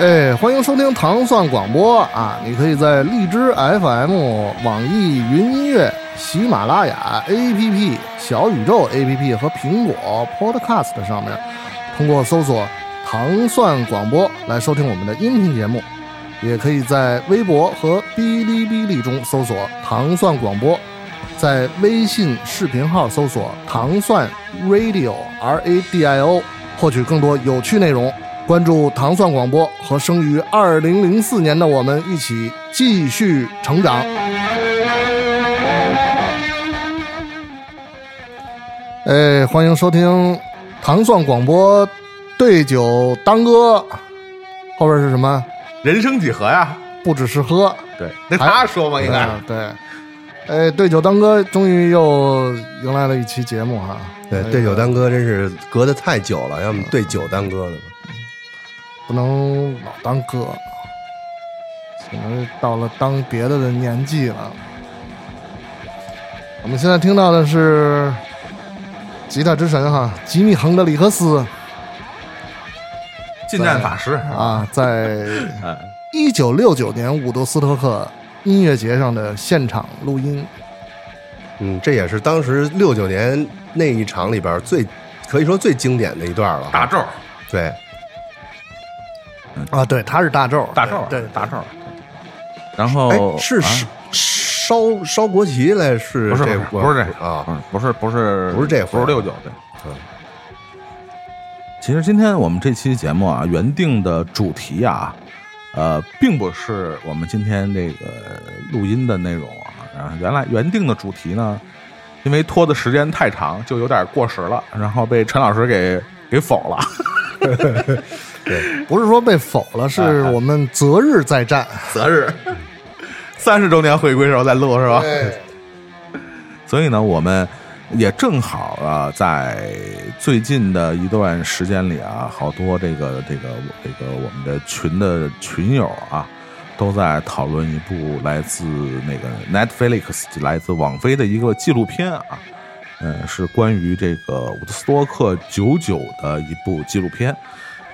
哎，欢迎收听糖蒜广播啊！你可以在荔枝 FM、网易云音乐、喜马拉雅 APP、小宇宙 APP 和苹果 Podcast 上面，通过搜索“糖蒜广播”来收听我们的音频节目。也可以在微博和哔哩哔哩中搜索“糖蒜广播”，在微信视频号搜索“糖蒜 Radio R A D I O”，获取更多有趣内容。关注糖蒜广播，和生于二零零四年的我们一起继续成长。哎，欢迎收听糖蒜广播，对酒当歌，后边是什么？人生几何呀？不只是喝。对，那他说嘛，应该对。哎，对酒当歌，终于又迎来了一期节目哈。对，对酒当歌真是隔得太久了，要么对酒当歌的。不能老当哥，可能到了当别的的年纪了。我们现在听到的是吉他之神哈，吉米·亨德里克斯，近战法师啊，在 一九六九年伍德斯托克音乐节上的现场录音。嗯，这也是当时六九年那一场里边最可以说最经典的一段了。大咒，对。啊，对，他是大咒，大咒，对大咒。然后是烧烧国旗来，是不是不是这啊？不是不是不是这，不是六九对。其实今天我们这期节目啊，原定的主题啊，呃，并不是我们今天这个录音的内容啊。原来原定的主题呢，因为拖的时间太长，就有点过时了，然后被陈老师给给否了。对，不是说被否了，是我们择日再战，择日三十周年回归时候再录是吧？所以呢，我们也正好啊，在最近的一段时间里啊，好多这个这个这个我们的群的群友啊，都在讨论一部来自那个 Netflix 来自网飞的一个纪录片啊，嗯，是关于这个伍德斯托克九九的一部纪录片。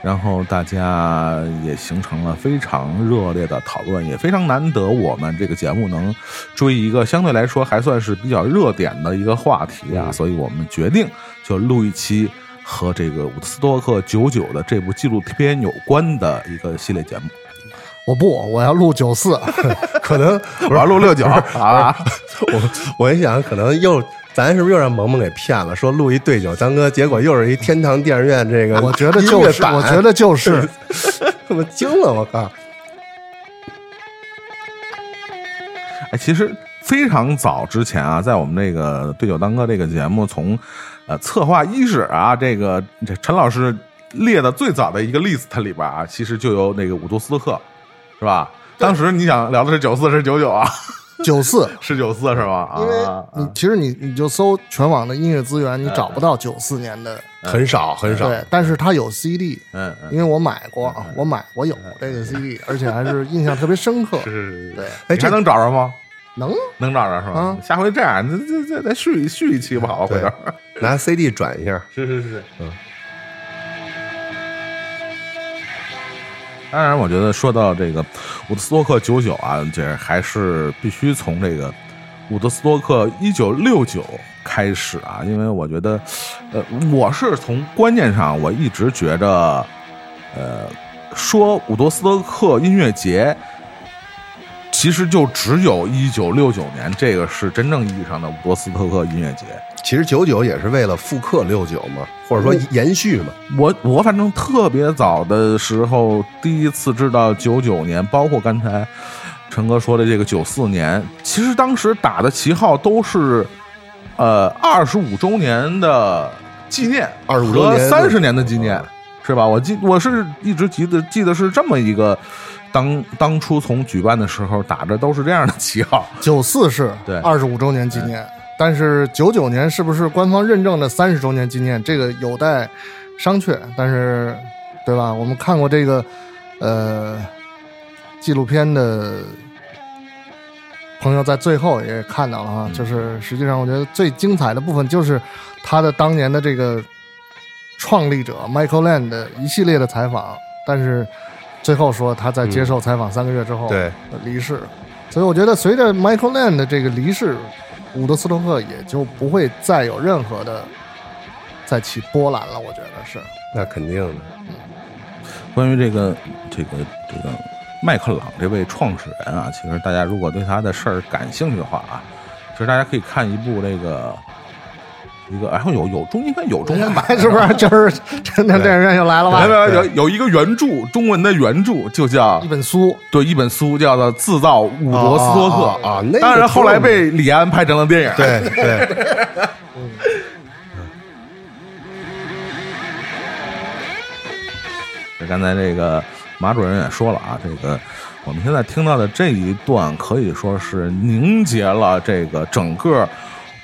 然后大家也形成了非常热烈的讨论，也非常难得我们这个节目能追一个相对来说还算是比较热点的一个话题啊，所以我们决定就录一期和这个伍德斯托克九九的这部纪录片有关的一个系列节目。我不，我要录九四，可能我要录六九啊！我 我一想，可能又。咱是不是又让萌萌给骗了？说录一对酒当歌，结果又是一天堂电影院这个，我觉得就是，我觉得就是，我惊了，我靠！哎，其实非常早之前啊，在我们这个对酒当歌这个节目从呃策划伊始啊，这个这陈老师列的最早的一个 list 里边啊，其实就有那个五度斯托克，是吧？当时你想聊的是九四是九九啊？九四 是九四是吧？因为你其实你你就搜全网的音乐资源，你找不到九四年的很少很少。对，但是它有 CD，嗯，因为我买过，我买我有这个 CD，而且还是印象特别深刻。是是是，对。哎，这能找着吗？能能找着是吧？下回这样，再再再再续续一期不好，回头 拿 CD 转一下。是是是，嗯。当然，我觉得说到这个伍德斯托克九九啊，这还是必须从这个伍德斯托克一九六九开始啊，因为我觉得，呃，我是从观念上，我一直觉着，呃，说伍德斯托克音乐节。其实就只有一九六九年，这个是真正意义上的伍多斯特克音乐节。其实九九也是为了复刻六九嘛，或者说延续嘛。我我反正特别早的时候，第一次知道九九年，包括刚才陈哥说的这个九四年，其实当时打的旗号都是呃二十五周年的纪念，二十五周年三十年的纪念，是吧？我记我是一直记得记得是这么一个。当当初从举办的时候打着都是这样的旗号，九四是对二十五周年纪念，但是九九年是不是官方认证的三十周年纪念，这个有待商榷。但是，对吧？我们看过这个呃纪录片的朋友在最后也看到了啊，就是实际上我觉得最精彩的部分就是他的当年的这个创立者 Michael Land 的一系列的采访，但是。最后说他在接受采访三个月之后对离世，所以我觉得随着 Michael Land 的这个离世，伍德斯托克也就不会再有任何的再起波澜了。我觉得是。那肯定的。关于这个这个这个麦克朗这位创始人啊，其实大家如果对他的事儿感兴趣的话啊，其实大家可以看一部这个一个，然后有有中应该有中文版，是不是？就是真的电影院又来了吧？没有有有一个原著，中文的原著就叫一本书，对，一本书叫做《制造伍德斯托克》啊，当然后来被李安拍成了电影。对对。这刚才这个马主任也说了啊，这个我们现在听到的这一段可以说是凝结了这个整个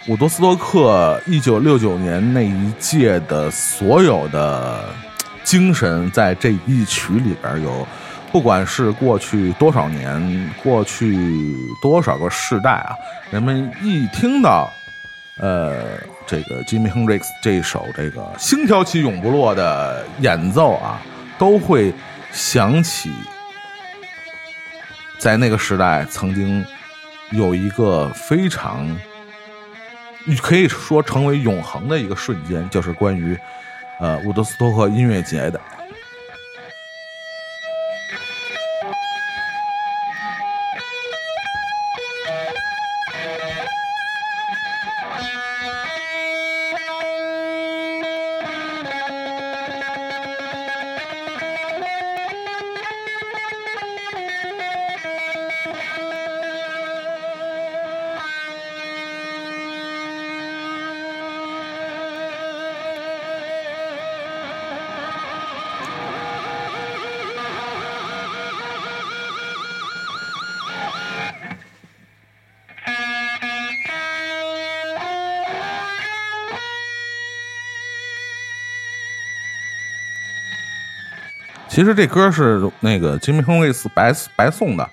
伍德斯托克一九六九年那一届的所有的精神，在这一曲里边有，不管是过去多少年，过去多少个世代啊，人们一听到呃这个 Jimmy Hendrix 这首这个星条旗永不落的演奏啊。都会想起，在那个时代曾经有一个非常你可以说成为永恒的一个瞬间，就是关于呃伍德斯托克音乐节的。其实这歌是那个吉米·亨瑞斯白白送的，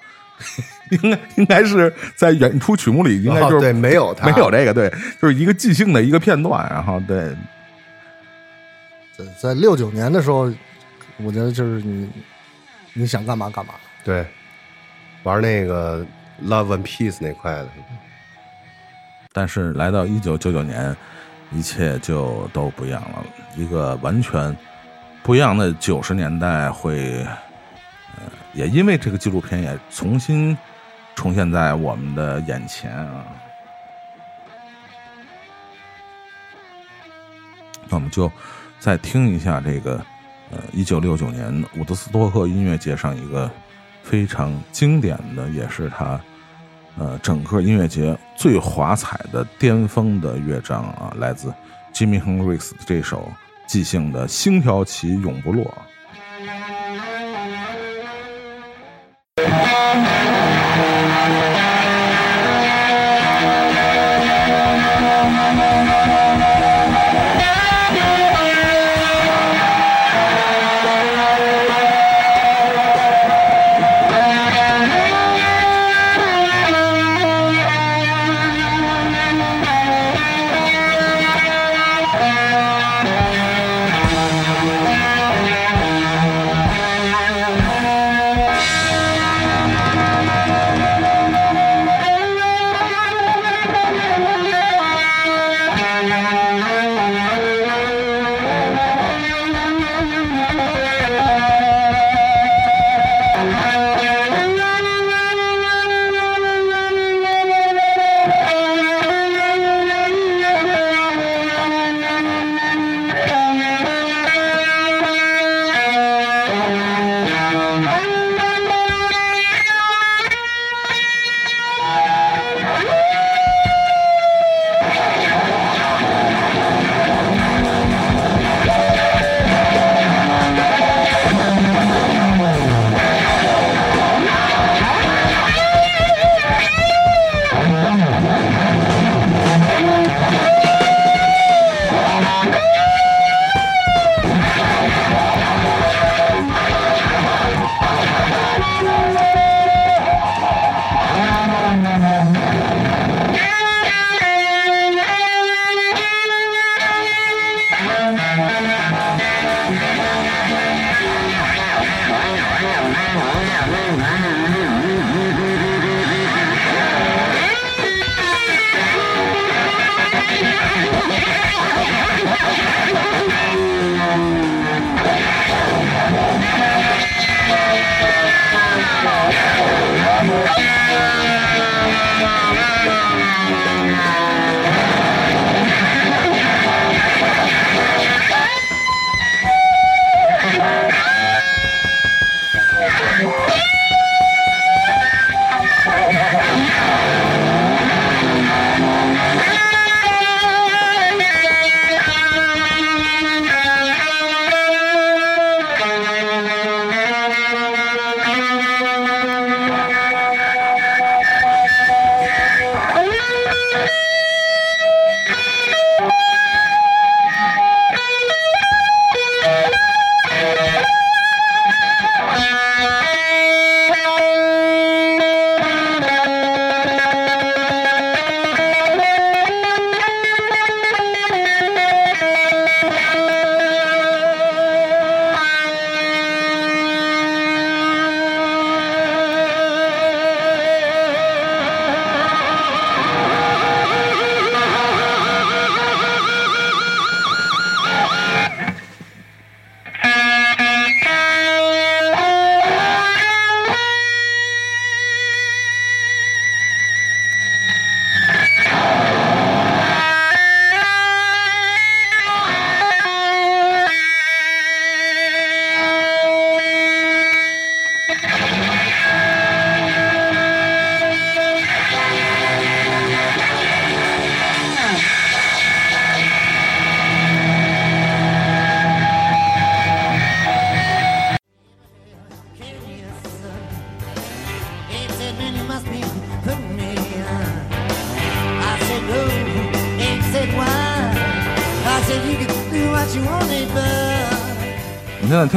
应该应该是在演出曲目里应该就是对没有没有这个对，就是一个即兴的一个片段，然后对，在在六九年的时候，我觉得就是你你想干嘛干嘛，对，玩那个 Love and Peace 那块的，但是来到一九九九年，一切就都不一样了，一个完全。不一样的九十年代会，呃，也因为这个纪录片也重新重现在我们的眼前啊。那我们就再听一下这个，呃，一九六九年伍德斯托克音乐节上一个非常经典的，也是他呃整个音乐节最华彩的巅峰的乐章啊，来自 Jimmy Hendrix 这首。即兴的星条旗永不落。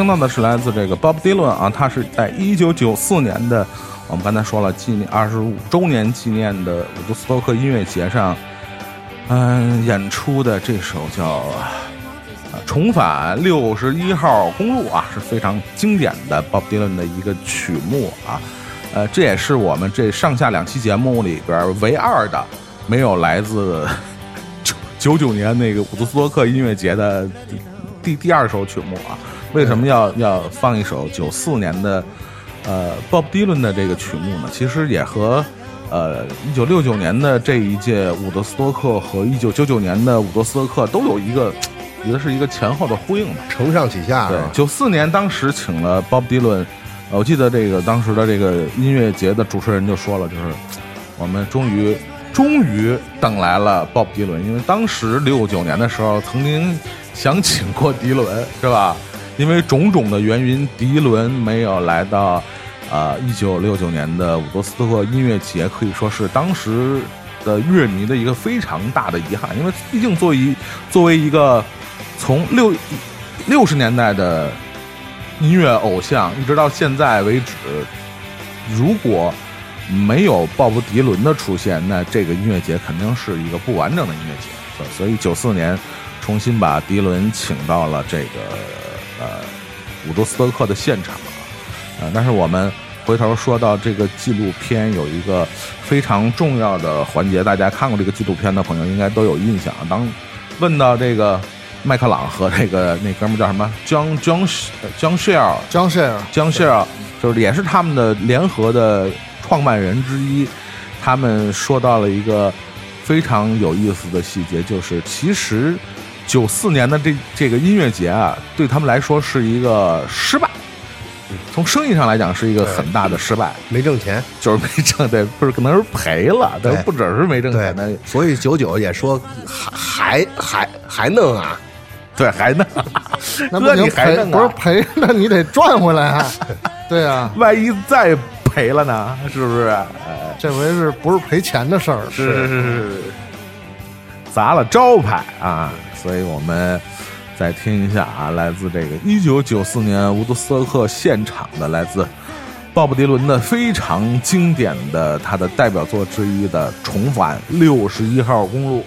听到的是来自这个 Bob Dylan 啊，他是在一九九四年的，我们刚才说了纪念二十五周年纪念的伍德斯托克音乐节上，嗯、演出的这首叫《重返六十一号公路》啊，是非常经典的 Bob Dylan 的一个曲目啊，呃，这也是我们这上下两期节目里边唯二的没有来自九九九年那个伍德斯托克音乐节的第第第二首曲目啊。为什么要要放一首九四年的呃 Bob Dylan 的这个曲目呢？其实也和呃一九六九年的这一届伍德斯托克和一九九九年的伍德斯托克都有一个，觉得是一个前后的呼应吧。承上启下？对九四年当时请了 Bob Dylan，呃我记得这个当时的这个音乐节的主持人就说了，就是 我们终于终于等来了 Bob Dylan，因为当时六九年的时候曾经想请过迪伦，是吧？因为种种的原因，迪伦没有来到呃一九六九年的伍德斯托克音乐节，可以说是当时的乐迷的一个非常大的遗憾，因为毕竟作为一作为一个从六六十年代的音乐偶像，一直到现在为止，如果没有鲍勃迪伦的出现，那这个音乐节肯定是一个不完整的音乐节。所所以九四年重新把迪伦请到了这个呃伍德斯托克的现场啊，呃，但是我们回头说到这个纪录片，有一个非常重要的环节，大家看过这个纪录片的朋友应该都有印象。当问到这个麦克朗和这个那哥们叫什么江江江谢尔江谢尔，江谢尔，就是也是他们的联合的创办人之一，他们说到了一个非常有意思的细节，就是其实九四年的这这个音乐节啊，对他们来说是一个失败，从生意上来讲是一个很大的失败，没挣钱，就是没挣对，不是可能是赔了，但对不只是没挣钱的，，所以九九也说还还还还弄啊，对，还能，那不还弄啊？不是赔，那你得赚回来啊。对啊，万一再赔了呢？是不是？哎。这回是不是赔钱的事儿？是是是是，砸了招牌啊！所以我们再听一下啊，来自这个一九九四年伍德斯克现场的，来自鲍勃迪伦的非常经典的他的代表作之一的《重返六十一号公路》。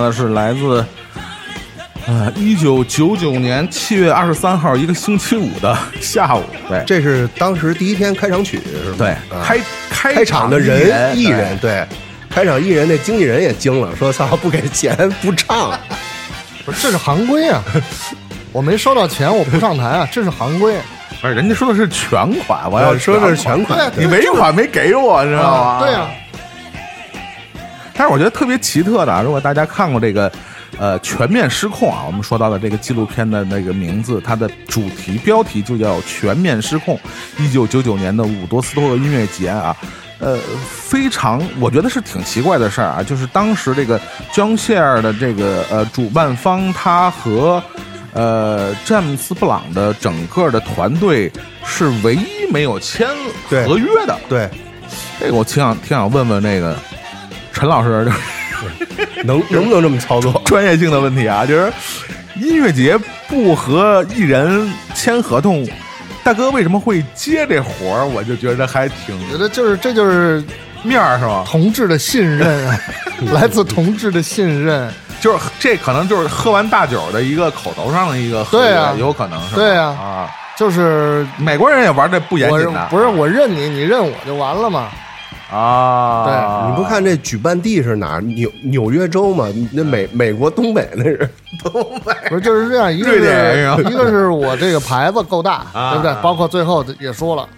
的是来自呃一九九九年七月二十三号一个星期五的下午，对这是当时第一天开场曲是吗？对，啊开开开场的人艺人对，开场艺人那经纪人也惊了，说操不给钱不唱，不是这是行规啊！我没收到钱，我不上台啊，这是行规。不是人家说的是全款，我要呃说的是全款，你尾款没给我，你知道吗？啊，对呀、但是我觉得特别奇特的啊，如果大家看过这个呃《全面失控》啊，我们说到的这个纪录片的那个名字，它的主题标题就叫《全面失控》，一九九九年的伍多斯托克音乐节啊。呃，非常，我觉得是挺奇怪的事儿啊，就是当时这个江谢尔的这个呃主办方，他和呃詹姆斯布朗的整个的团队是唯一没有签对合约的。对，这个我挺想挺想问问那个陈老师就，能能不能这么操作？专业性的问题啊，就是音乐节不和艺人签合同，大哥为什么会接这活儿？我就觉得还挺觉得就是这就是面儿是吧？同志的信任啊，来自同志的信任。就是这可能就是喝完大酒的一个口头上的一个合约对啊有可能是吧？对啊啊，就是美国人也玩这不严我谨的，不是我认你，你认我就完了嘛。啊，对你不看这举办地是哪儿？纽纽约州嘛，那美美国东北那是。东北。不是就是这样，一个瑞典是是一个是我这个牌子够大，啊。对不对？包括最后也说了，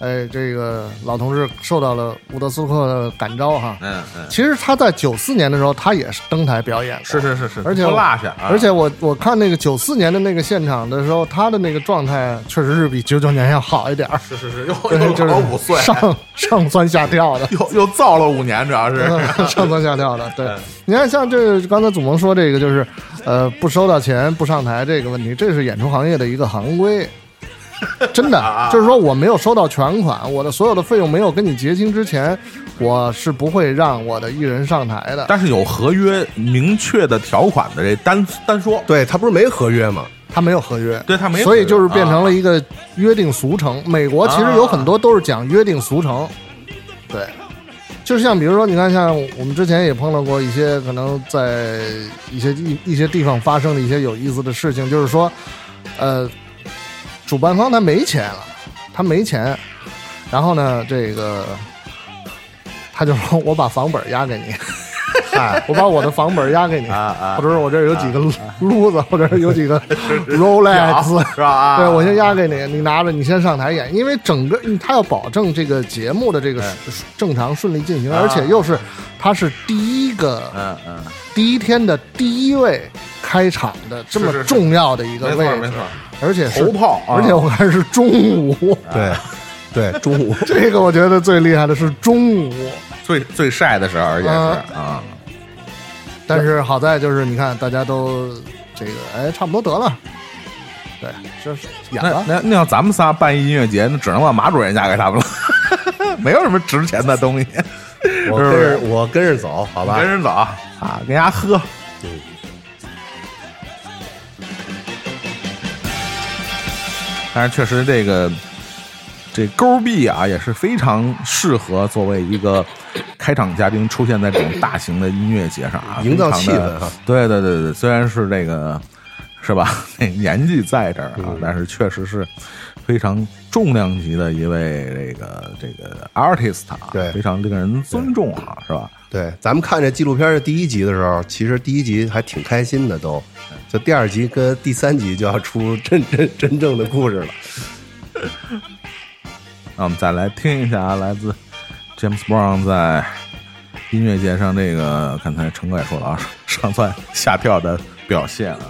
哎，这个老同志受到了伍德斯托克的感召哈。嗯嗯，其实他在九四年的时候，他也是登台表演过，是是是是，而且不落下，啊。而且我我看那个九四年的那个现场的时候，他的那个状态确实是比九九年要好一点儿，是是是，又对，又就是老五岁，上上蹿下跳的。又又造了五年，主要是 上蹿下跳的，对，你看像这刚才祖萌说这个就是，呃，不收到钱不上台这个问题，这是演出行业的一个行规，真的，就是说我没有收到全款，我的所有的费用没有跟你结清之前，我是不会让我的艺人上台的。但是有合约明确的条款的这单单说，对他不是没合约吗？他没有合约，对他没有所以就是变成了一个约定俗成。美国其实有很多都是讲约定俗成，对，就是像比如说，你看，像我们之前也碰到过一些可能在一些一一些地方发生的一些有意思的事情，就是说，呃，主办方他没钱了，他没钱，然后呢，这个他就说 我把房本押给你。哎，我把我的房本押给你，啊啊或者是我这有几个撸子，或者是有几个 Rolex，是吧？啊，对，我先押给你，你拿着，你先上台演，因为整个他要保证这个节目的这个正常顺利进行，啊而且又是他是第一个嗯嗯，第一天的第一位开场的这么重要的一个位置，没错没错，而且是头炮啊而且我看是中午，对，对，中午这个我觉得最厉害的是中午，最最晒的时候，而且是啊啊，但是好在就是你看大家都这个哎差不多得了，对，就是演那了。那那要咱们仨办音乐节，那只能把马主任嫁给他们了，没有什么值钱的东西，我跟着我跟着走，好吧跟？着走啊，跟人家喝。但是确实这个这勾臂啊也是非常适合作为一个开场嘉宾出现在这种大型的音乐节上啊，营造气氛哈。对对对对，虽然是这个是吧，那年纪在这儿啊，但是确实是非常重量级的一位这个这个 artist 啊，对。非常令人尊重啊，是吧？对，咱们看这纪录片的第一集的时候，其实第一集还挺开心的，都，就第二集跟第三集就要出真真真正的故事了。那我们再来听一下啊，来自 James Brown 在音乐节上这个刚才陈哥也说了啊，上蹿下跳的表现啊。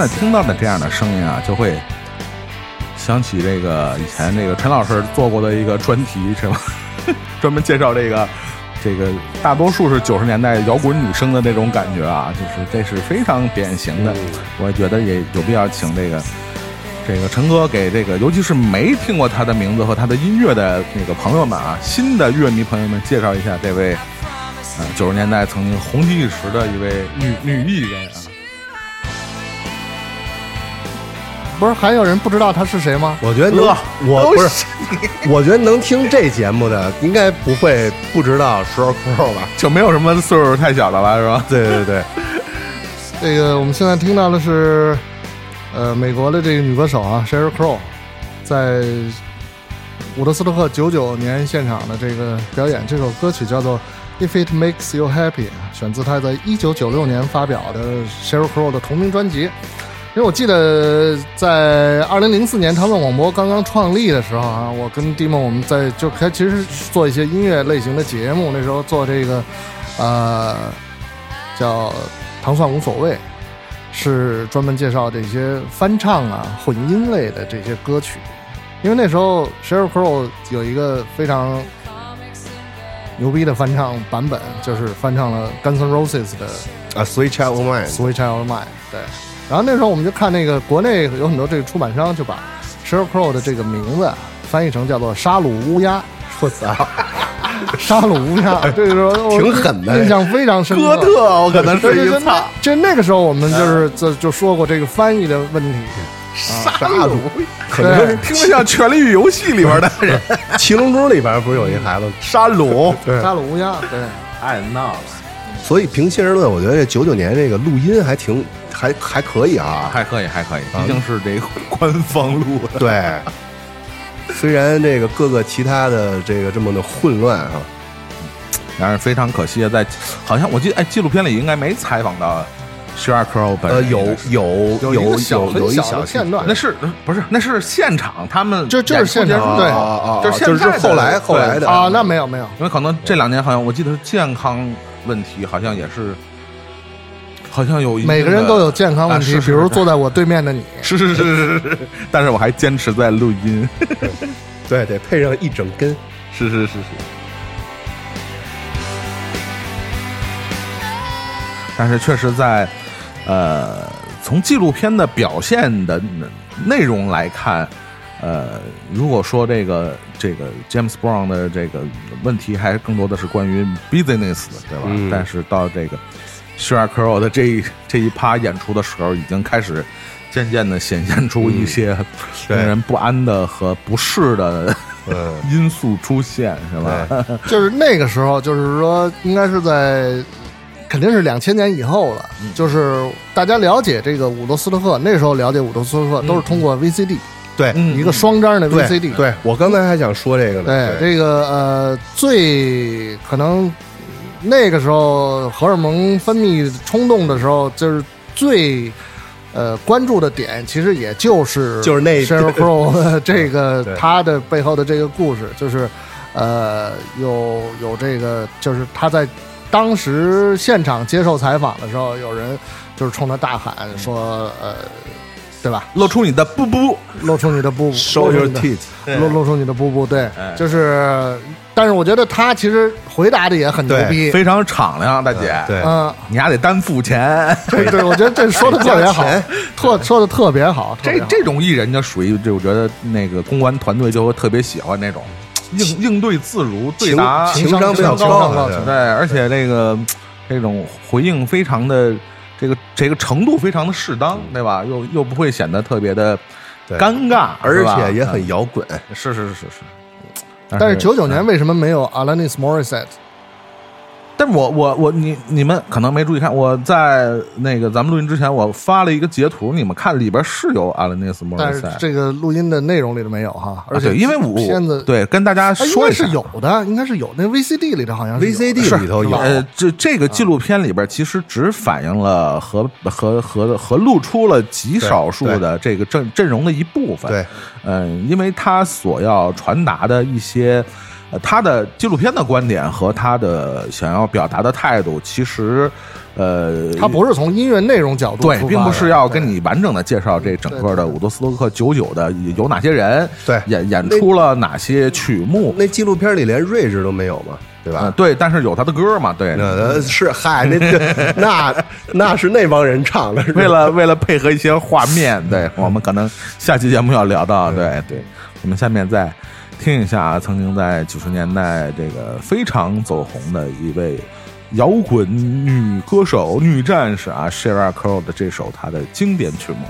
现在听到的这样的声音啊，就会想起这个以前这个陈老师做过的一个专题，是吧？专门介绍这个这个大多数是九十年代摇滚女生的那种感觉啊，就是这是非常典型的。我觉得也有必要请这个这个陈哥给这个，尤其是没听过他的名字和他的音乐的那个朋友们啊，新的乐迷朋友们介绍一下这位。呃，九十年代曾经红极一时的一位女女艺人啊，不是还有人不知道他是谁吗？我觉得能我不是，我觉得能听这节目的应该不会不知道 Sheryl Crow 吧？就没有什么岁数太小的了，是吧？对对对，这个我们现在听到的是，呃，美国的这个女歌手啊，Sheryl Crow，在伍德斯托克九九年现场的这个表演，这首歌曲叫做《If It Makes You Happy》，选自她在一九九六年发表的 Sheryl Crow 的同名专辑。因为我记得在二零零四年唐宋广播刚刚创立的时候啊，我跟 d i m o 我们在就开其实做一些音乐类型的节目，那时候做这个呃叫糖蒜无所谓，是专门介绍这些翻唱啊、混音类的这些歌曲。因为那时候 Sheryl Crow 有一个非常牛逼的翻唱版本，就是翻唱了 Guns N' Roses 的啊，Sweet Child O' Mine，Sweet Child O' Mine，对。然后那时候我们就看那个国内有很多这个出版商就把 Sheryl Crow 的这个名字啊翻译成叫做沙鲁乌鸦，我操，沙鲁 乌鸦，这个时候挺狠的。印象非常深刻。哥特，我可能是一对对对，个操。就那个时候我们就是就就说过这个翻译的问题。沙鲁，可能是听着像《权力与游戏》里边的人。《七龙珠》里边不是有一孩子？沙鲁，对。沙鲁乌鸦，对，太闹了，所以平心而论，我觉得这九九年这个录音还挺还还可以啊。还可以，还可以，毕竟是这个官方录的。对，虽然这个各个其他的这个这么的混乱啊，但是非常可惜啊，在好像我记得，哎，纪录片里应该没采访到 Sheryl Crow 本呃，人。有有有有一小有有一小片段那是不是？那是现场他们就就是现场对啊啊啊，就是就是后来后来的啊，那没有没有，因为可能这两年好像我记得是健康问题，好像也是，好像有一每个人都有健康问题，啊是是比如坐在我对面的你，是是是是是是，但是我还坚持在录音，对得配上一整根。是是是是。但是确实在，呃，从纪录片的表现的内容来看，呃，如果说这个这个 James Brown 的这个问题，还更多的是关于 business 的，对吧？嗯但是到这个 Sheryl Crow 的这一这一趴演出的时候，已经开始渐渐的显现出一些令人不安的和不适的嗯，因素出现，是吧？就是那个时候，就是说应该是在。肯定是两千年以后了，嗯就是大家了解这个伍德斯托克，那时候了解伍德斯托克都是通过 VCD，、对嗯一个双张的 VCD，对，我刚才还想说这个呢。对，这个呃，最可能那个时候荷尔蒙分泌冲动的时候，就是最呃关注的点，其实也就是就是那 Sheryl Crow 这个对他的背后的这个故事，就是呃有有这个，就是他在当时现场接受采访的时候，有人就是冲他大喊说呃。对吧？露出你的布布，露出你的布布 Show your teeth，露露出你的布布，对哎，就是，但是我觉得他其实回答的也很牛逼，非常敞亮，大姐。对。嗯，你还得单付钱。对对，我觉得这说的特别好，特说的特别好，这这种艺人就属于，就我觉得那个公关团队就会特别喜欢那种应应对自如、对答情商比较高高的对，而且那个这种回应非常的这个这个程度非常的适当，对吧？又又不会显得特别的尴尬，而且也很摇滚。嗯是是是是是。但是九九年嗯为什么没有 Alanis Morissette？但是我我我你你们可能没注意看，我在那个咱们录音之前，我发了一个截图，你们看里边是有阿兰尼斯莫但是尔塞，这个录音的内容里头没有哈，而且啊因为我片子对跟大家说一下。该是有的，应该是有，那 VCD 里头好像是 VCD 里头有，呃，这这个纪录片里边其实只反映了和和和和露出了极少数的这个阵阵容的一部分。对，嗯，因为他所要传达的一些呃他的纪录片的观点和他的想要表达的态度，其实呃，他不是从音乐内容角度对，并不是要跟你完整的介绍这整个的伍德斯托克九九的有哪些人，对演演出了哪些曲目，那纪录片里连瑞智都没有吗，对吧？呃对，但是有他的歌嘛，对，是嗨，那 那那是那帮人唱的，为了为了配合一些画面，对我们可能下期节目要聊到，对对，我们下面再听一下啊，曾经在九十年代这个非常走红的一位摇滚女歌手、女战士啊，Sheryl Crow 的这首她的经典曲目。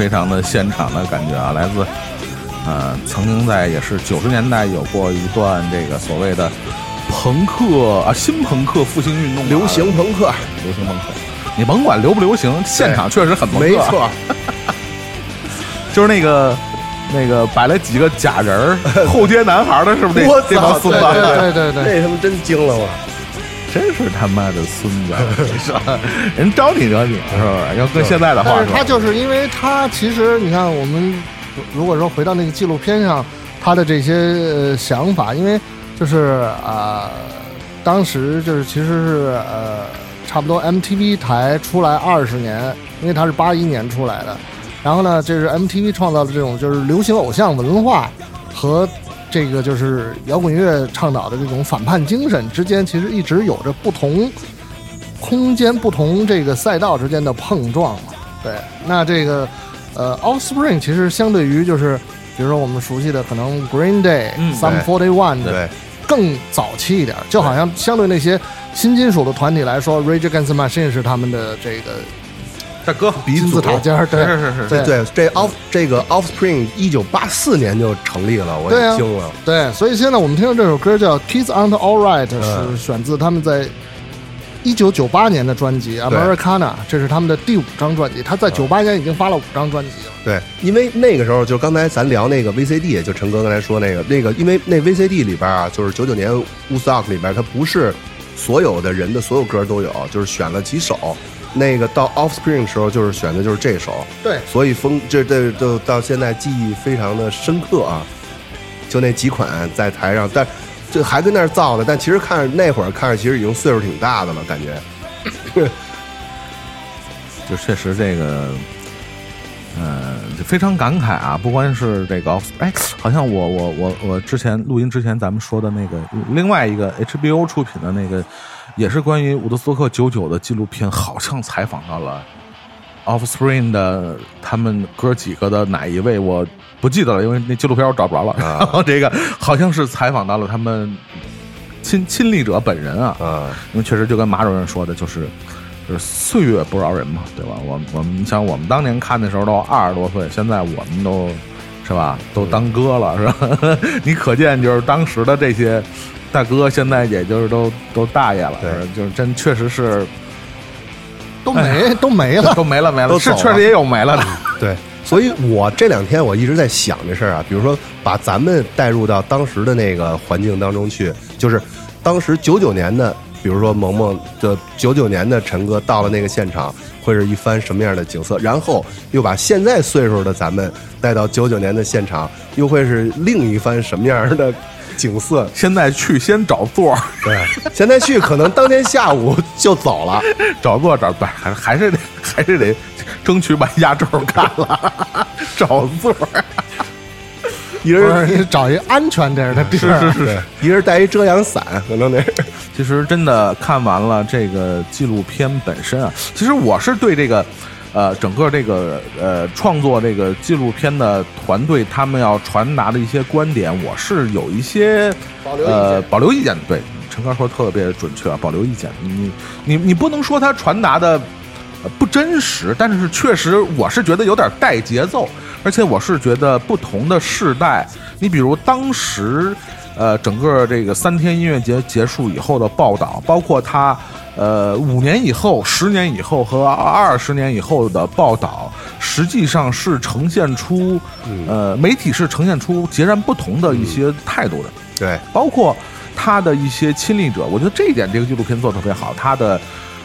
非常的现场的感觉啊，来自呃曾经在也是九十年代有过一段这个所谓的朋克啊新朋克复兴运动啊，流行朋克，流行朋克，你甭管流不流行，现场确实很朋克，没错，就是那个那个摆了几个假人儿，后街男孩儿的是不是我这这帮孙子？对对对对，那他妈真惊了我。真是他妈的孙子，是吧？人招你惹你了是吧？要跟现在的话说，但是他就是因为他其实你看，我们如果说回到那个纪录片上，他的这些呃想法，因为就是啊、当时就是其实是呃差不多 MTV 台出来二十年，因为他是八一年出来的，然后呢，这是 MTV 创造的这种就是流行偶像文化和。这个就是摇滚乐倡导的这种反叛精神之间，其实一直有着不同空间、不同这个赛道之间的碰撞嘛。对，那这个呃，Offspring 其实相对于就是，比如说我们熟悉的可能 Green Day、嗯 Sum 41的对，更早期一点，就好像相对那些新金属的团体来说，Rage Against the Machine 是他们的这个大哥金字塔尖儿，对是是是对对，这 off 这个 Offspring 一九八四年就成立了，我也惊了。对，所以现在我们听到这首歌叫《Kids Aren't Alright》，是嗯选自他们在一九九八年的专辑《Americana》，这是他们的第五张专辑。他在九八年已经发了五张专辑了。对，因为那个时候就刚才咱聊那个 VCD，就陈哥刚才说那个那个，因为那 VCD 里边啊，就是九九年 Woodstock 里边，它不是所有的人的所有歌都有，就是选了几首。那个到 Offspring 的时候，就是选的就是这首，对，所以风这这就到现在记忆非常的深刻啊。就那几款在台上，但这还跟那儿造的，但其实看着那会儿看着其实已经岁数挺大的了，感觉。就确实这个，呃，就非常感慨啊！不光是这个 off，哎，好像我我我我之前录音之前咱们说的那个另外一个 HBO 出品的那个，也是关于伍德斯托克九九的纪录片，好像采访到了 Offspring 的他们哥几个的哪一位，我不记得了，因为那纪录片我找不着了。然后这个好像是采访到了他们亲亲历者本人啊，啊，因为确实就跟马主任说的，就是就是岁月不饶人嘛，对吧？我我们你想，我们当年看的时候都二十多岁，现在我们都是吧，都当哥了，是吧？你可见就是当时的这些大哥，现在也就是都都大爷了，对是就是真确实是都没都没了。都没了没了，都走了是确实也有没了的，对，所以我这两天我一直在想这事儿啊，比如说把咱们带入到当时的那个环境当中去，就是当时九九年的，比如说萌萌的九九年的陈哥到了那个现场，会是一番什么样的景色？然后又把现在岁数的咱们带到九九年的现场，又会是另一番什么样的景色？现在去先找座儿，对，现在去可能当天下午就走了。找座儿找不是还还是得还是得争取把压轴看了，找座儿。一人找一安全点儿的地儿，对，一人带一遮阳伞，可能得。其实真的看完了这个纪录片本身啊，其实我是对这个，呃，整个这个呃创作这个纪录片的团队他们要传达的一些观点，我是有一些保留意见呃保留意见的。对，陈哥说特别准确啊，保留意见。你你你不能说他传达的。呃不真实，但是确实我是觉得有点带节奏，而且我是觉得不同的世代，你比如当时，呃，整个这个三天音乐节结束以后的报道，包括他呃五年以后、十年以后和二十年以后的报道，实际上是呈现出，呃，媒体是呈现出截然不同的一些态度的。对，包括他的一些亲历者，我觉得这一点这个纪录片做的特别好。他的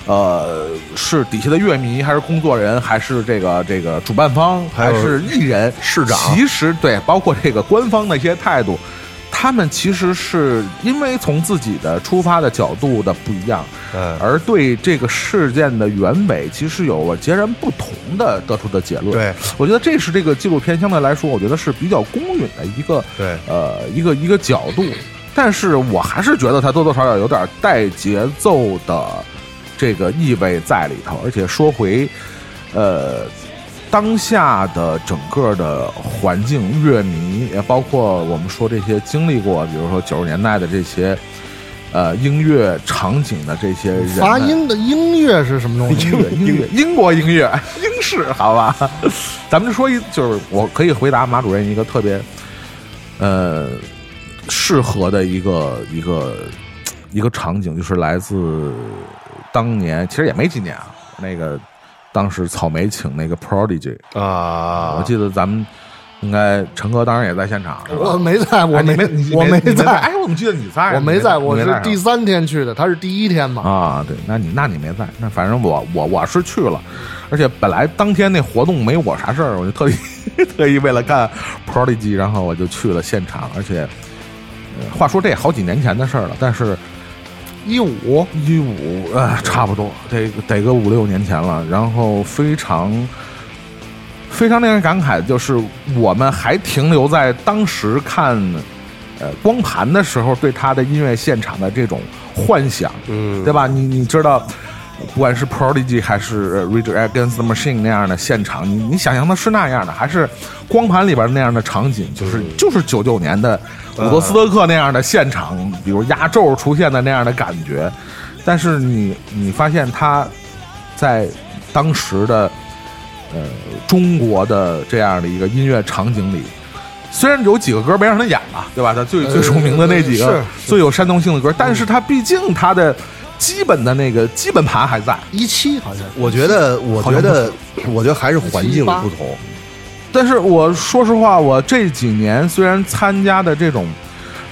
呃是底下的乐迷，还是工作人，还是这个这个主办方，还是艺人、市长其实对，包括这个官方的一些态度。他们其实是因为从自己的出发的角度的不一样，嗯，而对这个事件的原委其实有了截然不同的得出的结论。对，我觉得这是这个纪录片相对来说，我觉得是比较公允的一个对。呃一个一个角度，但是我还是觉得它多多少少有点带节奏的这个意味在里头，而且说回呃当下的整个的环境，乐迷也包括我们说这些经历过，比如说九十年代的这些呃音乐场景的这些人们发音的音乐是什么东西？音乐音乐英国音乐英式，好吧？咱们就说一，就是我可以回答马主任一个特别呃适合的一个一个一个场景，就是来自当年其实也没几年啊，那个当时草莓请那个 Prodigy，啊，我记得咱们应该陈哥当然也在现场，我没在，我哎没没，我没你在，哎，我怎么记得你在啊？我没在，我是第三天去的，他是第一天嘛。啊，对，那你那你没在，那反正我我我是去了，而且本来当天那活动没我啥事儿，我就特意 特意为了看 Prodigy，然后我就去了现场，而且、呃话说这好几年前的事儿了，但是一五一五呃差不多得得个五六年前了，然后非常。非常令人感慨的就是，我们还停留在当时看，呃，光盘的时候对他的音乐现场的这种幻想，嗯，对吧？你你知道，不管是 Prodigy 还是呃 Rage Against the Machine 那样的现场，你你想象的是那样的，还是光盘里边那样的场景？就是就是九九年的伍德斯托克那样的现场，比如压轴出现的那样的感觉。但是你你发现他在当时的呃中国的这样的一个音乐场景里。虽然有几个歌没让他演了，对吧？他最最出名的那几个是最有煽动性的歌，但是他毕竟他的基本的那个基本盘还在。一七好像，我觉得，我觉得，我觉得还是环境不同。但是我说实话，我这几年虽然参加的这种，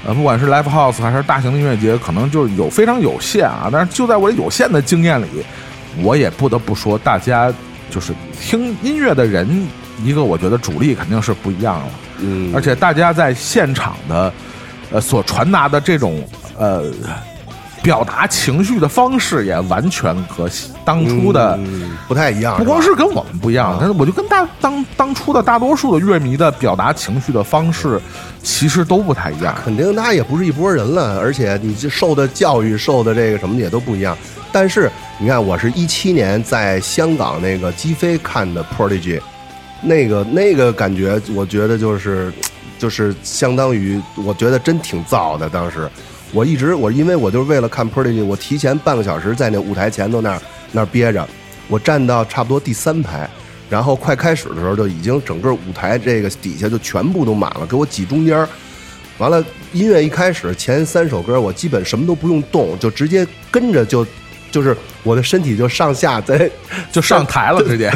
呃，不管是 live house 还是大型的音乐节，可能就有非常有限啊。但是就在我有限的经验里，我也不得不说，大家就是听音乐的人，一个我觉得主力肯定是不一样了。嗯，而且大家在现场的，呃，所传达的这种呃表达情绪的方式，也完全和当初的。嗯不太一样，不光是跟我们不一样，但是我就跟大当当初的大多数的乐迷的表达情绪的方式，其实都不太一样。肯定他也不是一拨人了，而且你这受的教育、受的这个什么也都不一样。但是你看，我是一七年在香港那个击飞看的 Prodigy，那个那个感觉，我觉得就是就是相当于，我觉得真挺燥的。当时我一直我因为我就是为了看 Prodigy，我提前半个小时在那舞台前头那儿那儿憋着，我站到差不多第三排。然后快开始的时候，就已经整个舞台这个底下就全部都满了，给我挤中间儿。完了，音乐一开始，前三首歌我基本什么都不用动，就直接跟着就，就是我的身体就上下在 就上台了，直接。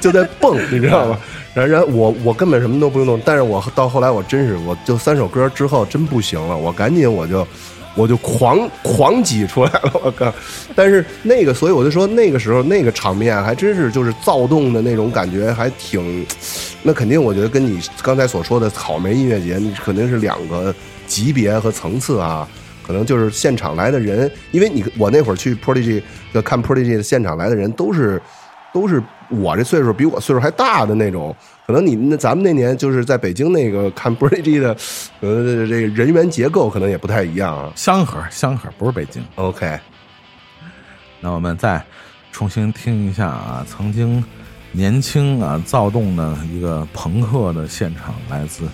就在蹦，你知道吗？然然后我我根本什么都不用动，但是我到后来我真是我就三首歌之后真不行了，我赶紧我就我就狂狂挤出来了，我靠！但是那个，所以我就说那个时候那个场面还真是就是躁动的那种感觉，还挺，那肯定我觉得跟你刚才所说的草莓音乐节，你肯定是两个级别和层次啊。可能就是现场来的人，因为你我那会儿去 Prodigy 看 Prodigy 的现场来的人都是都是我这岁数比我岁数还大的那种，可能你们那咱们那年就是在北京那个看 Bridge 的，呃，这个人员结构可能也不太一样啊。香河，香河不是北京。OK，那我们再重新听一下啊，曾经年轻啊躁动的一个朋克的现场，来自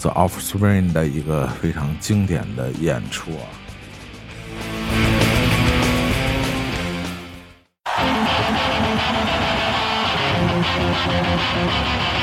The Offspring 的一个非常经典的演出啊。Thank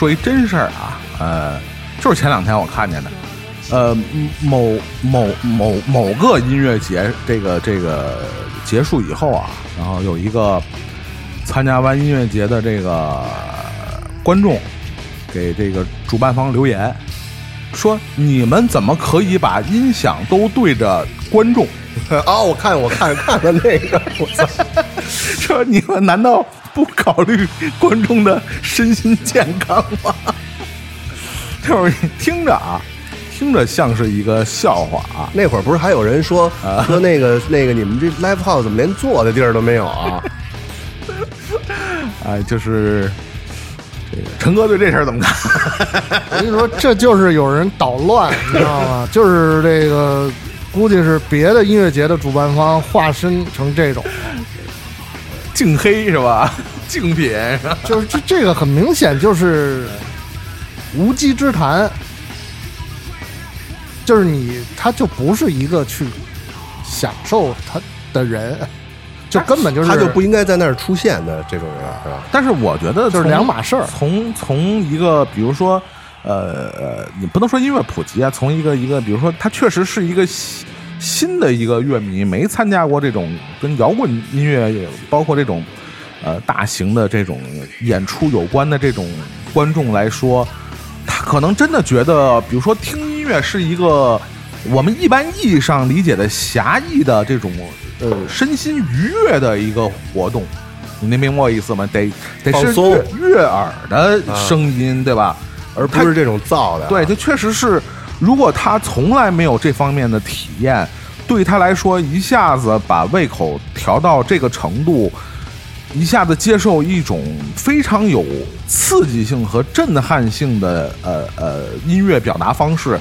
说一真事儿啊，呃，就是前两天我看见的，呃，某某某某个音乐节，这个这个结束以后啊，然后有一个参加完音乐节的这个观众给这个主办方留言，说你们怎么可以把音响都对着观众？哦，我看我看看了那个，我操，说你们难道 不考虑观众的身心健康吗？就是你听着啊，听着像是一个笑话啊。那会儿不是还有人说啊 说那个那个你们这 live house 怎么连坐的地儿都没有啊？哎，就是这个陈哥对这事儿怎么看？我跟你说，这就是有人捣乱，你知道吗？就是这个，估计是别的音乐节的主办方化身成这种，净黑是吧？竞品是吧？就是这这个很明显就是无稽之谈，就是你他就不是一个去享受他的人，就根本就是他就不应该在那儿出现的这种人，是吧？但是我觉得就是两码事儿从从一个比如说，呃呃，你不能说音乐普及啊，从一个一个，比如说他确实是一个新新的一个乐迷，没参加过这种跟摇滚音乐包括这种呃大型的这种演出有关的这种观众来说，他可能真的觉得，比如说听音乐是一个我们一般意义上理解的狭义的这种呃身心愉悦的一个活动。你能明白我意思吗？得得是悦悦耳的声音，对吧？而不是这种噪的。对，，这确实是，如果他从来没有这方面的体验，对他来说，一下子把胃口调到这个程度，一下子接受一种非常有刺激性和震撼性的呃呃音乐表达方式。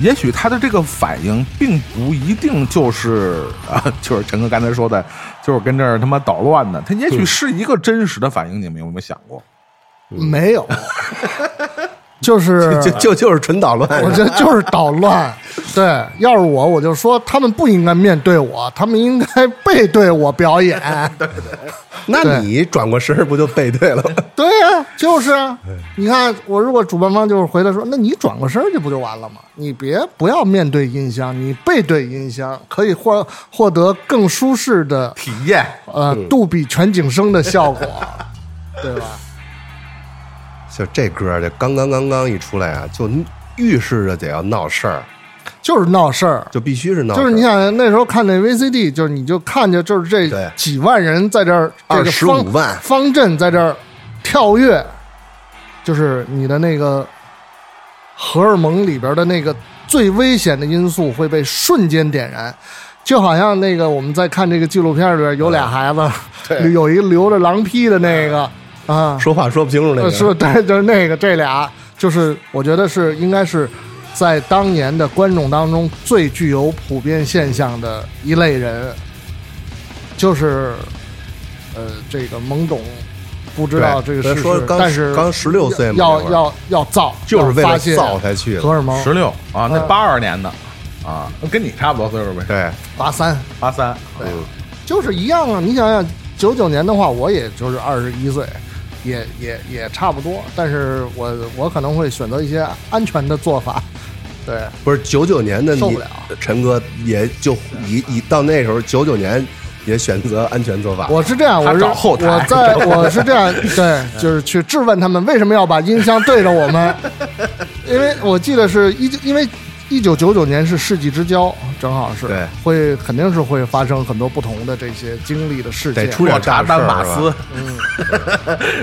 也许他的这个反应并不一定就是啊，就是陈哥刚才说的，就是跟这儿他妈捣乱的。他也许是一个真实的反应，你们有没有想过？没有，就是 就就就是纯捣乱。我觉得就是 捣乱。对，要是我，我就说他们不应该面对我，他们应该 背对我表演。那你转过身儿不就背对了吗？对呀、就是啊。你看，我如果主办方就是回来说，那你转过身去不就完了吗？你别不要面对音箱，你背对音箱，可以获获得更舒适的体验呃杜比全景声的效果，对吧？就这歌儿，这刚刚刚刚一出来啊，就预示着得要闹事儿，就是闹事儿。就必须是闹事儿。就是你想那时候看那 VCD，就是你就看见就是这几万人在这儿，这个25方万方阵在这儿跳跃，就是你的那个荷尔蒙里边的那个最危险的因素会被瞬间点燃，就好像那个我们在看这个纪录片里边有俩孩子，对有一个留着狼披的那个啊，说话说不清楚那呃，个，是 对，就是那个这俩，就是我觉得是应该是在当年的观众当中最具有普遍现象的一类人，就是呃这个懵懂。不知道这个事实，说刚但是刚十六岁嘛要要要造，就是为了造才去的荷尔蒙。十六啊，那嗯八二年的啊，跟你差不多岁数呗，对，八三，八三。对，就是一样啊。你想想，九九年的话，我也就是二十一岁，也也也差不多。但是我我可能会选择一些安全的做法。对，不是九九年的你受不了，陈哥也就以以到那时候九九年也选择安全做法。我是这样，我是找后台我在我是这样，对，就是去质问他们为什么要把音箱对着我们，因为我记得是一因为一九九九年是世纪之交，正好是对。会肯定是会发生很多不同的这些经历的事件。得。出莫点大查丹马事儿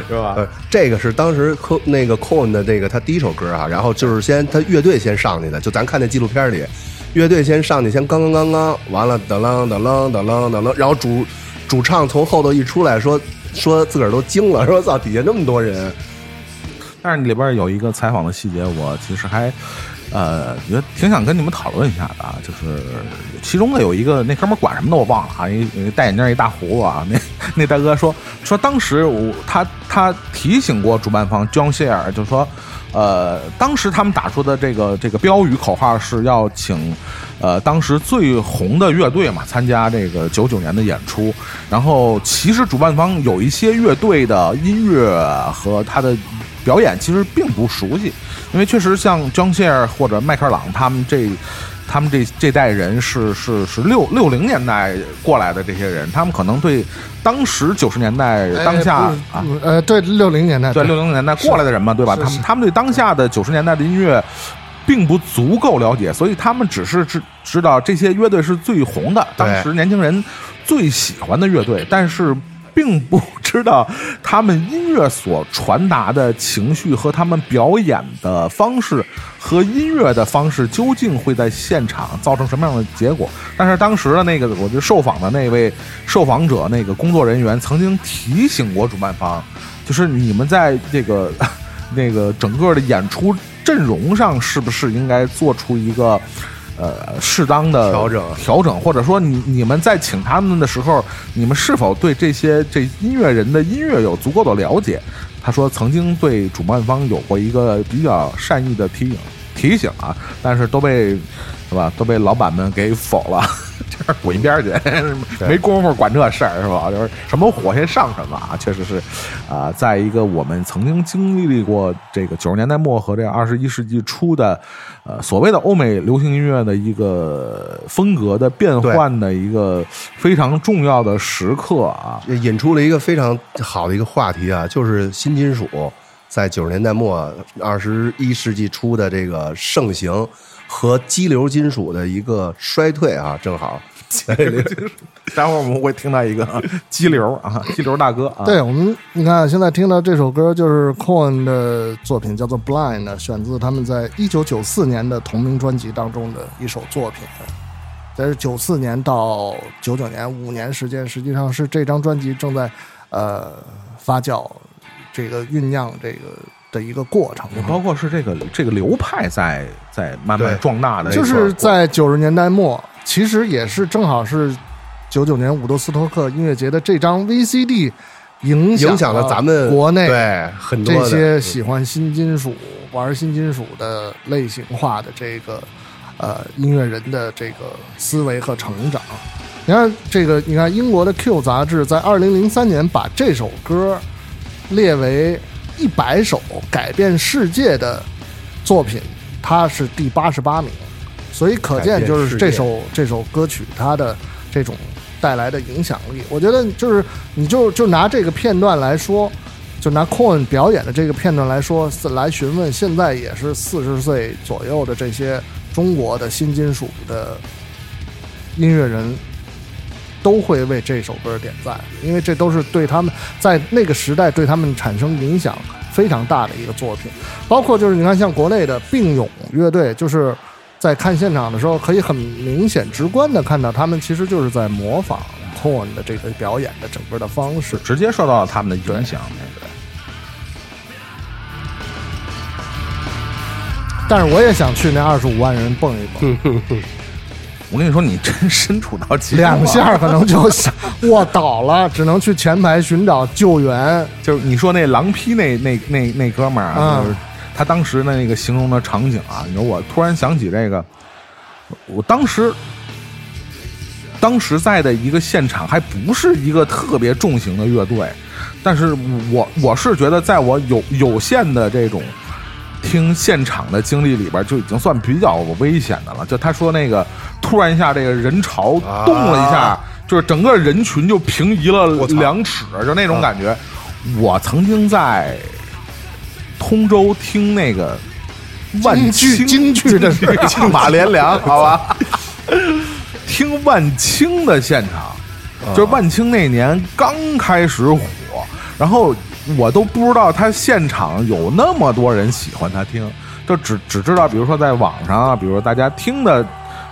是吧？这个是当时科那个 Cohen 的这个他第一首歌啊，然后就是先他乐队先上去的，就咱看那纪录片里，乐队先上去，先刚刚刚刚完了，噔啷噔啷噔啷噔啷，然后主主唱从后头一出来说说自个儿都惊了，说操底下那么多人，但是里边有一个采访的细节，我其实还呃觉得挺想跟你们讨论一下的啊，就是其中的有一个那哥们管什么的我忘了啊，一一戴眼镜一大胡子啊，那那大哥说说当时我他他提醒过主办方 John Share，就说。呃，当时他们打出的这个这个标语口号是要请，呃，当时最红的乐队嘛参加这个九九年的演出。然后其实主办方有一些乐队的音乐和他的表演其实并不熟悉，因为确实像 a r 或者迈克尔朗他们这。他们这这代人是是是六六零年代过来的这些人，他们可能对当时九十年代当下哎啊呃，对，六零年代，对六零年代过来的人嘛，对吧？他们他们对当下的九十年代的音乐并不足够了解，所以他们只是知知道这些乐队是最红的，当时年轻人最喜欢的乐队，但是并不知道他们音乐所传达的情绪和他们表演的方式和音乐的方式究竟会在现场造成什么样的结果。但是当时的那个，我就受访的那位受访者那个工作人员曾经提醒过主办方，就是你们在这个 那个整个的演出阵容上，是不是应该做出一个呃适当的调整调整，或者说你你们在请他们的时候，你们是否对这些这音乐人的音乐有足够的了解？他说曾经对主办方有过一个比较善意的提醒提醒啊，但是都被是吧都被老板们给否了。这滚一边儿去，没工夫管这事儿是吧？就是什么火先上什么啊，确实是，啊、在一个我们曾经经历过这个九十年代末和这个二十一世纪初的，呃，所谓的欧美流行音乐的一个风格的变换的一个非常重要的时刻啊，引出了一个非常好的一个话题啊，就是新金属在九十年代末、二十一世纪初的这个盛行和激流金属的一个衰退啊，正好。待会儿我们会听到一个啊 激流啊，激流大哥啊，对我们，你看现在听到这首歌就是 Cohen 的作品，叫做《Blind》，选自他们在一九九四年的同名专辑当中的一首作品。在是九四年到九九年五年时间，实际上是这张专辑正在呃发酵、这个酝酿这个的一个过程。包括是这个这个流派在在慢慢壮大的，就是在九十年代末，其实也是正好是九九年伍德斯托克音乐节的这张 VCD 影影响了咱们国内对很多这些喜欢新金属、玩新金属的类型化的这个呃音乐人的这个思维和成长。你看这个，你看英国的 Q 杂志在二零零三年把这首歌列为一百首改变世界的作品，它是第八十八名，所以可见就是这首这首歌曲它的这种带来的影响力。我觉得就是你就就拿这个片段来说，就拿 Cohen 表演的这个片段来说，是来询问现在也是四十岁左右的这些中国的新金属的音乐人，都会为这首歌点赞，因为这都是对他们在那个时代对他们产生影响非常大的一个作品。包括就是你看，像国内的并勇乐队，就是在看现场的时候，可以很明显、直观的看到，他们其实就是在模仿 Cohen 的这个表演的整个的方式。直接受到了他们的影响。那个但是我也想去那二十五万人蹦一蹦，我跟你说，你真身处到其中啊两下可能就想 卧倒了，只能去前排寻找救援。就是你说那狼批那那那那哥们儿啊，嗯就是他当时的那个形容的场景啊，你说我突然想起这个，我当时当时在的一个现场还不是一个特别重型的乐队，但是我我是觉得在我有有限的这种听现场的经历里边，就已经算比较危险的了。就他说那个突然一下这个人潮动了一下，啊就是整个人群就平移了两尺，就那种感觉。我曾经在通州听那个万京剧青京剧的是马连良，好吧？听万青的现场，就是万青那年刚开始火，然后我都不知道他现场有那么多人喜欢他听，就只只知道，比如说在网上啊，比如说大家听的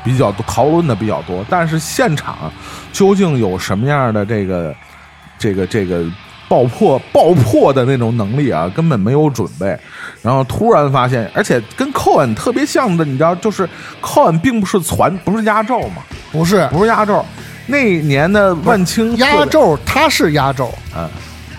比较多，讨论的比较多，但是现场究竟有什么样的这个这个这个爆破爆破的那种能力啊，根本没有准备。然后突然发现，而且跟寇恩特别像的，你知道，就是寇恩并不是传，不是压轴嘛，不是，不是压轴，那年的万青压轴他是压轴，嗯，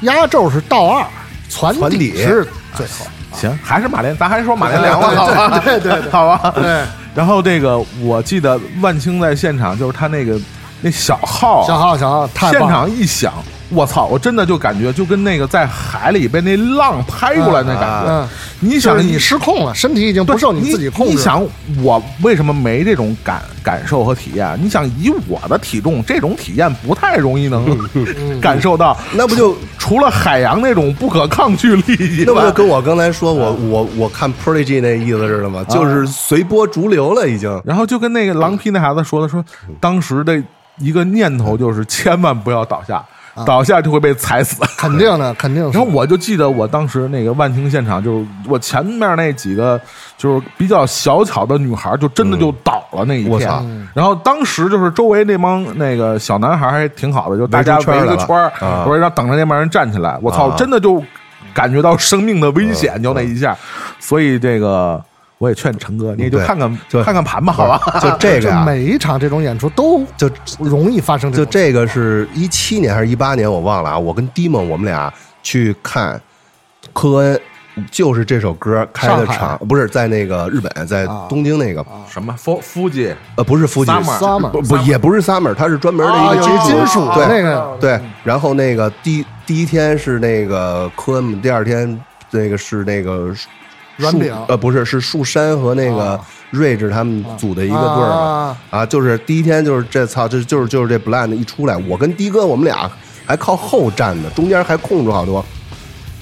压轴是倒二，传传底是最后。行，还是马连，咱还是说马连良吧，对 好吧？对对对好吧。对，然后这个我记得万青在现场，就是他那个那小号啊，小号小号太现，场一响，我操！我真的就感觉就跟那个在海里被那浪拍过来那感觉。嗯，你想就是你失控了，身体已经不受你自己控制。你想我为什么没这种感感受和体验？你想以我的体重，这种体验不太容易能感受到。那不就除了海洋那种不可抗拒力那不就，跟我刚才说我我我看 Prodigy 那意思似的吗？就是随波逐流了，已经。然后就跟那个狼皮那孩子说的，说当时的一个念头就是千万不要倒下，倒下就会被踩死。肯定的，肯定。然后我就记得我当时那个万青现场，就是我前面那几个就是比较小巧的女孩，就真的就倒了那一片我操。然后当时就是周围那帮那个小男孩还挺好的，就大家围一个圈我说让等着那帮人站起来。我操，啊真的就感觉到生命的危险，就那一下。所以这个我也劝陈哥，你就看看就看看盘吧，好吧？就这个 就，每一场这种演出都就容易发生就这个是一七年还是一八年，我忘了啊。我跟 d 蒙我们俩去看科恩，就是这首歌开的场，不是在那个日本，在啊。东京那个，什么？夫夫妻？呃，不是夫妻 Summer Summer 不不也不是 summer，它是专门的一个金属。一金属的对那个。对。然后那个第第一天是那个科恩，第二天那个是那个树软饼。呃，不是是树山和那个啊睿智他们组的一个队儿嘛。啊。啊，就是第一天就是这操，这就是就是这 blind 一出来，我跟的哥我们俩还靠后站的，中间还空出好多。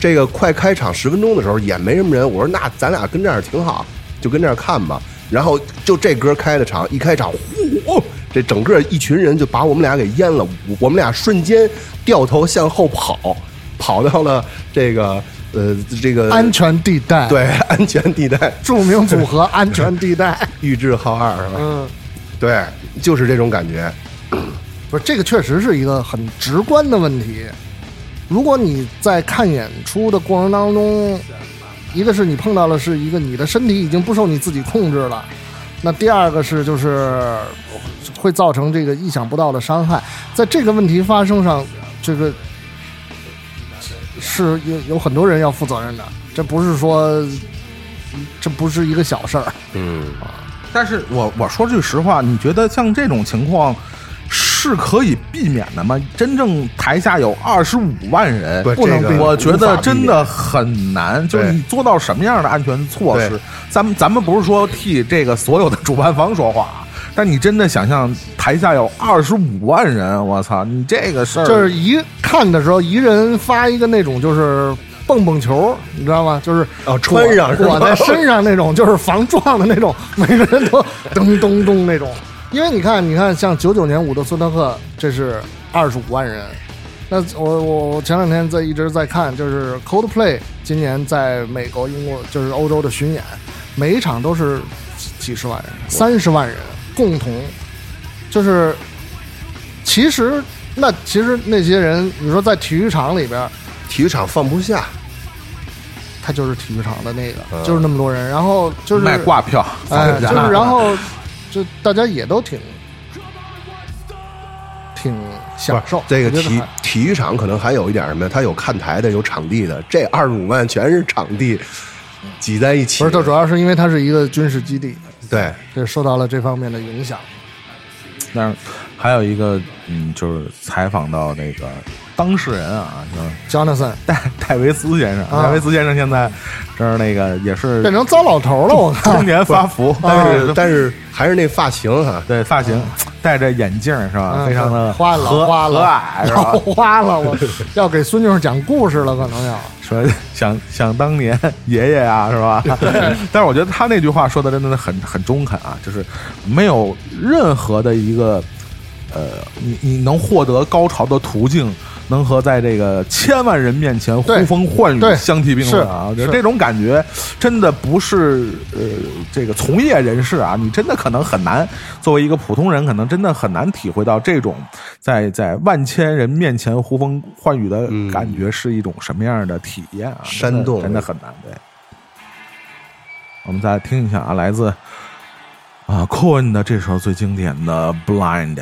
这个快开场十分钟的时候也没什么人，我说那咱俩跟这儿挺好，就跟这儿看吧。然后就这歌开的场，一开场，呼，这整个一群人就把我们俩给淹了，我我们俩瞬间掉头向后跑，跑到了这个呃这个安全地带，，对 安全地带，著名组合安全地带。玉置浩二是吧？嗯，对，就是这种感觉。不是这个确实是一个很直观的问题。如果你在看演出的过程当中，一个是你碰到的是一个你的身体已经不受你自己控制了，那第二个是就是会造成这个意想不到的伤害。在这个问题发生上，这个是有有很多人要负责任的，这不是说这不是一个小事儿。嗯，但是我我说句实话，你觉得像这种情况是可以避免的吗？真正台下有二十五万人，对不能我觉得真的很难。就是你做到什么样的安全措施？咱们咱们不是说替这个所有的主办方说话，但你真的想象台下有二十五万人，我操，你这个事儿就是一看的时候，一人发一个那种就是蹦蹦球，你知道吗？就是哦穿上是吧裹在身上那种，就是防撞的那种，每个人都咚咚咚那种。因为你看，你看，像九九年伍德斯托克，这是二十五万人。那我我我前两天在一直在看，就是 Coldplay 今年在美国、英国就是欧洲的巡演，每一场都是几十万人、三十万人共同，就是其实那其实那些人，你说在体育场里边，体育场放不下，他就是体育场的那个，嗯就是那么多人，然后就是卖挂票，哎，就是然后就大家也都挺挺享受这个体我觉得还体育场可能还有一点什么呀？它有看台的，有场地的。这二十五万全是场地挤在一起，不是，这主要是因为它是一个军事基地，对这受到了这方面的影响。但是还有一个，嗯，就是采访到那个当事人啊，就是 Jonathan 戴戴维斯先生。啊戴维斯先生现在这是那个也是变成糟老头了，我看中。年发福，但但是但是还是那发型哈，对发型戴着眼镜是吧？嗯非常的花了和花了和蔼是吧？花了，我要给孙女讲故事了，可能要。说想想当年爷爷啊，是吧？但是我觉得他那句话说的真的很很中肯啊，就是没有任何的一个呃，你你能获得高潮的途径。能和在这个千万人面前呼风唤雨相提并论啊！这种感觉真的不是呃这个从业人士啊，你真的可能很难作为一个普通人，可能真的很难体会到这种在在万千人面前呼风唤雨的嗯感觉是一种什么样的体验啊！煽动真的很难。对，我们再来听一下啊，来自啊 Cohen 的这首最经典的《Blind》。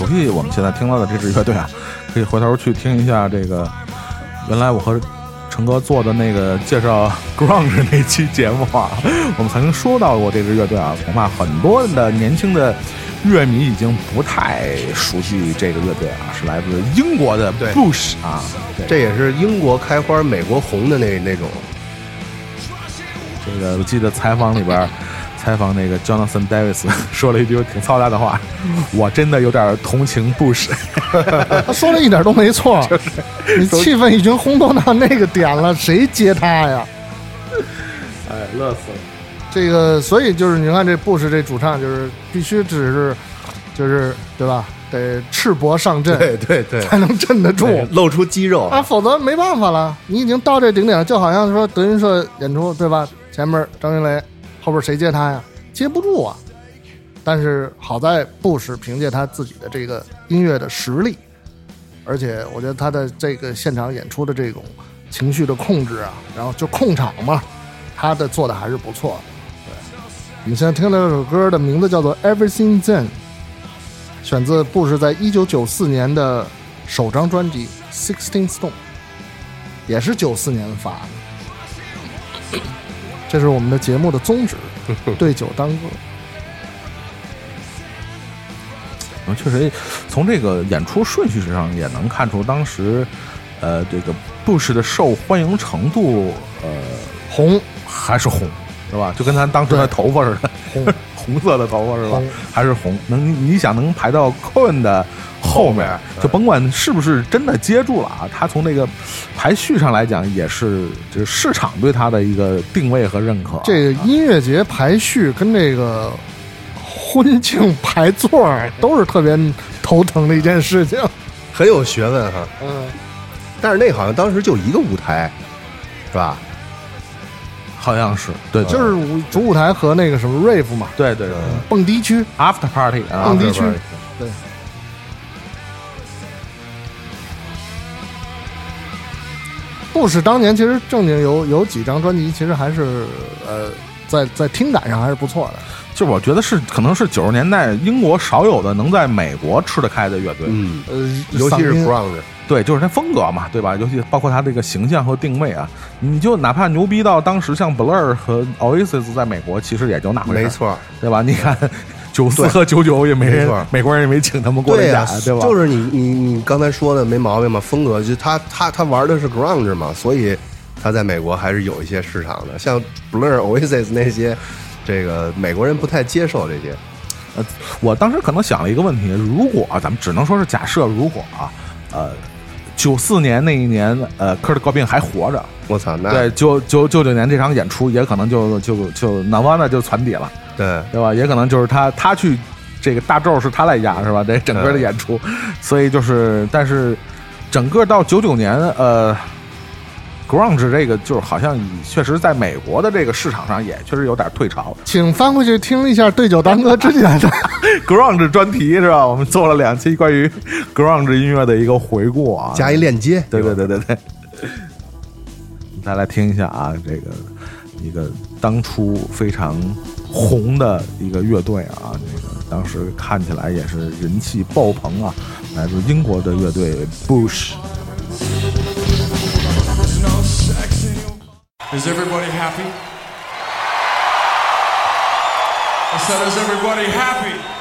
熟悉我们现在听到的这支乐队啊，可以回头去听一下这个原来我和成哥做的那个介绍 grunge 那期节目啊，我们曾经说到过这支乐队啊，恐怕很多的年轻的乐迷已经不太熟悉这个乐队啊，是来自英国的对 Bush 啊，对这也是英国开花、美国红的那那种。这个我记得采访里边儿采访那个 Jonathan Davis 说了一句挺操蛋的话，我真的有点同情 Bush。他 说的一点都没错，你气氛已经烘托到那个点了，谁接他呀？哎，乐死了。这个，所以就是你看这布什这主唱，就是必须只是，就是对吧？得赤膊上阵，对对对，才能镇得住露出肌肉啊，否则没办法了。你已经到这顶点了，就好像说德云社演出，对吧？前面张云雷，后边谁接他呀？接不住啊。但是好在布什凭借他自己的这个音乐的实力，而且我觉得他的这个现场演出的这种情绪的控制啊，然后就控场嘛，他的做的还是不错的。对，我们现在听的这首歌的名字叫做《Everything Then》，选自布什在一九九四年的首张专辑《Sixteen Stone》，也是九四年发的。这是我们的节目的宗旨，对酒当歌。嗯，确实，从这个演出顺序上也能看出当时，呃，这个 Bush 的受欢迎程度，呃，红还是红，是吧？就跟咱当时的头发似的，红 红色的头发是吧？还是红？能你想能排到 Cohen 的后面，就甭管是不是真的接住了啊，他从那个排序上来讲，也是就是市场对他的一个定位和认可。这个音乐节排序跟这个婚庆排座都是特别头疼的一件事情。很有学问哈。嗯，但是那好像当时就一个舞台，是吧？好像是对，就是舞主舞台和那个什么 rave 嘛，对对对蹦迪区。，After Party 啊蹦，迪区对。布什当年其实正经有有几张专辑，其实还是呃，在在听感上还是不错的。就我觉得是可能是九十年代英国少有的能在美国吃得开的乐队，嗯，呃，尤其是嗓音 grunge，对，就是它风格嘛，对吧？尤其包括它这个形象和定位啊，你就哪怕牛逼到当时像 Blur 和 Oasis 在美国，其实也就那回事，没，错。对吧？你看九四和九九也没错，美国人也没请他们过来演，对吧？就是你你你刚才说的没毛病嘛，风格就他他他玩的是 grunge 嘛，所以他在美国还是有一些市场的，像 Blur、Oasis 那些，这个美国人不太接受这些。呃，我当时可能想了一个问题：如果咱们只能说是假设，如果啊，呃，九四年那一年，呃，科尔高病还活着，我操，那对，九九九九年这场演出也可能就就就南湾的就传底了。对对吧？也可能就是他他去这个大咒是他来压是吧？这整个的演出，所以就是，但是整个到九九年，呃，grunge 这个就是好像确实在美国的这个市场上也确实有点退潮。请翻回去听一下《对酒当歌》之前的 grunge 专题是吧？我们做了两期关于 grunge 音乐的一个回顾啊，加一链接，对对对对对，再来听一下啊，这个一个当初非常红的一个乐队啊，这个当时看起来也是人气爆棚啊，来自英国的乐队 Bush。Is everybody happy? I said, is everybody happy?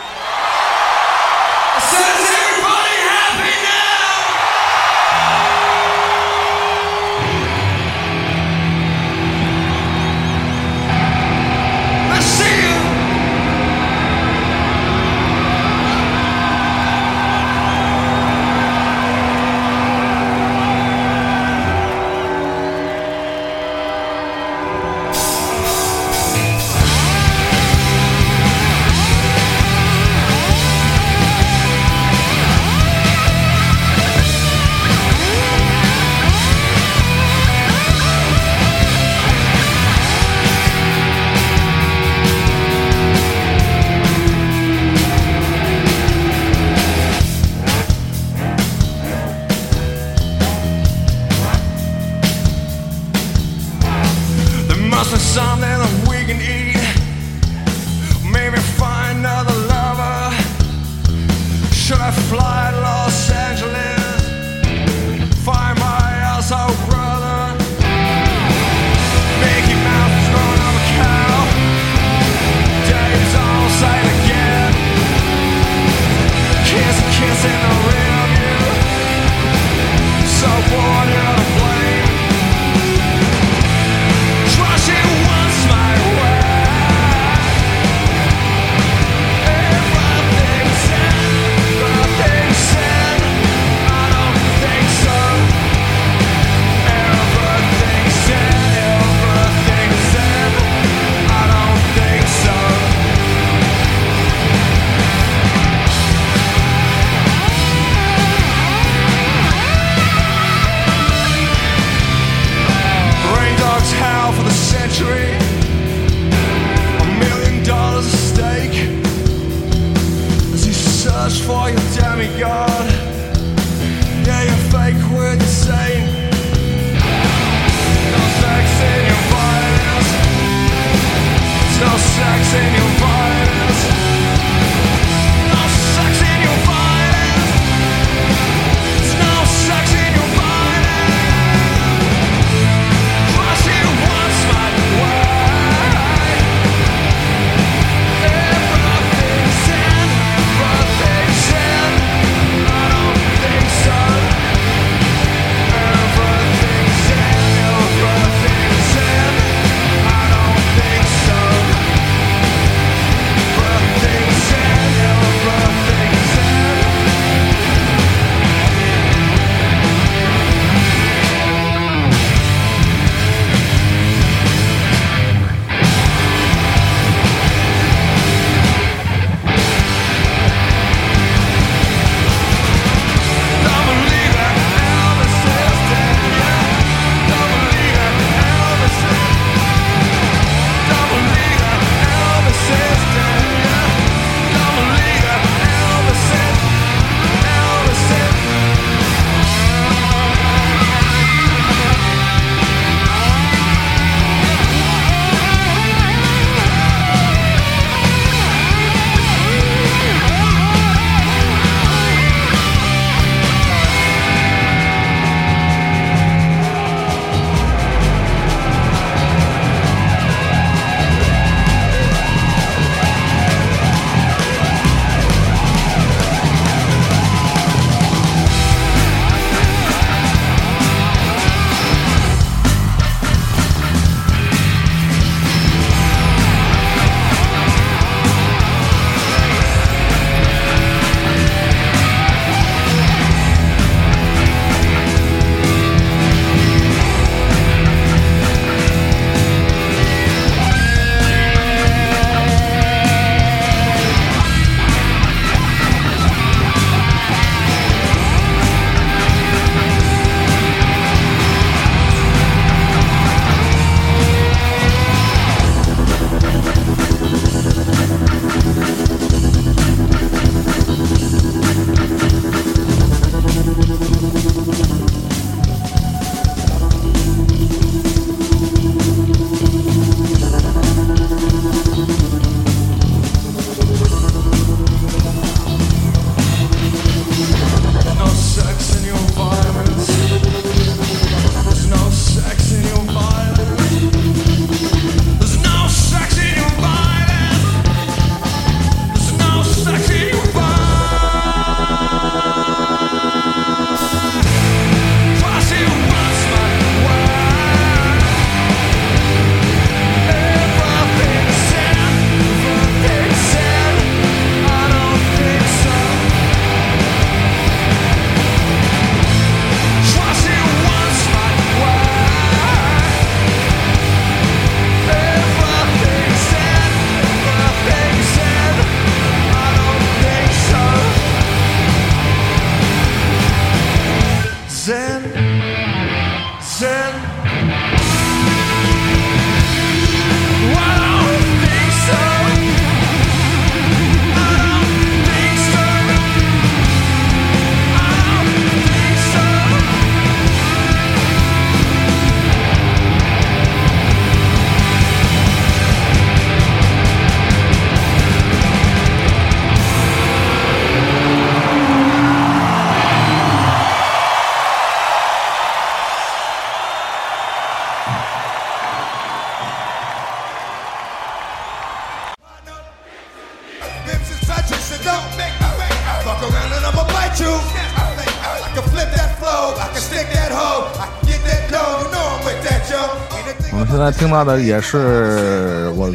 听到的也是我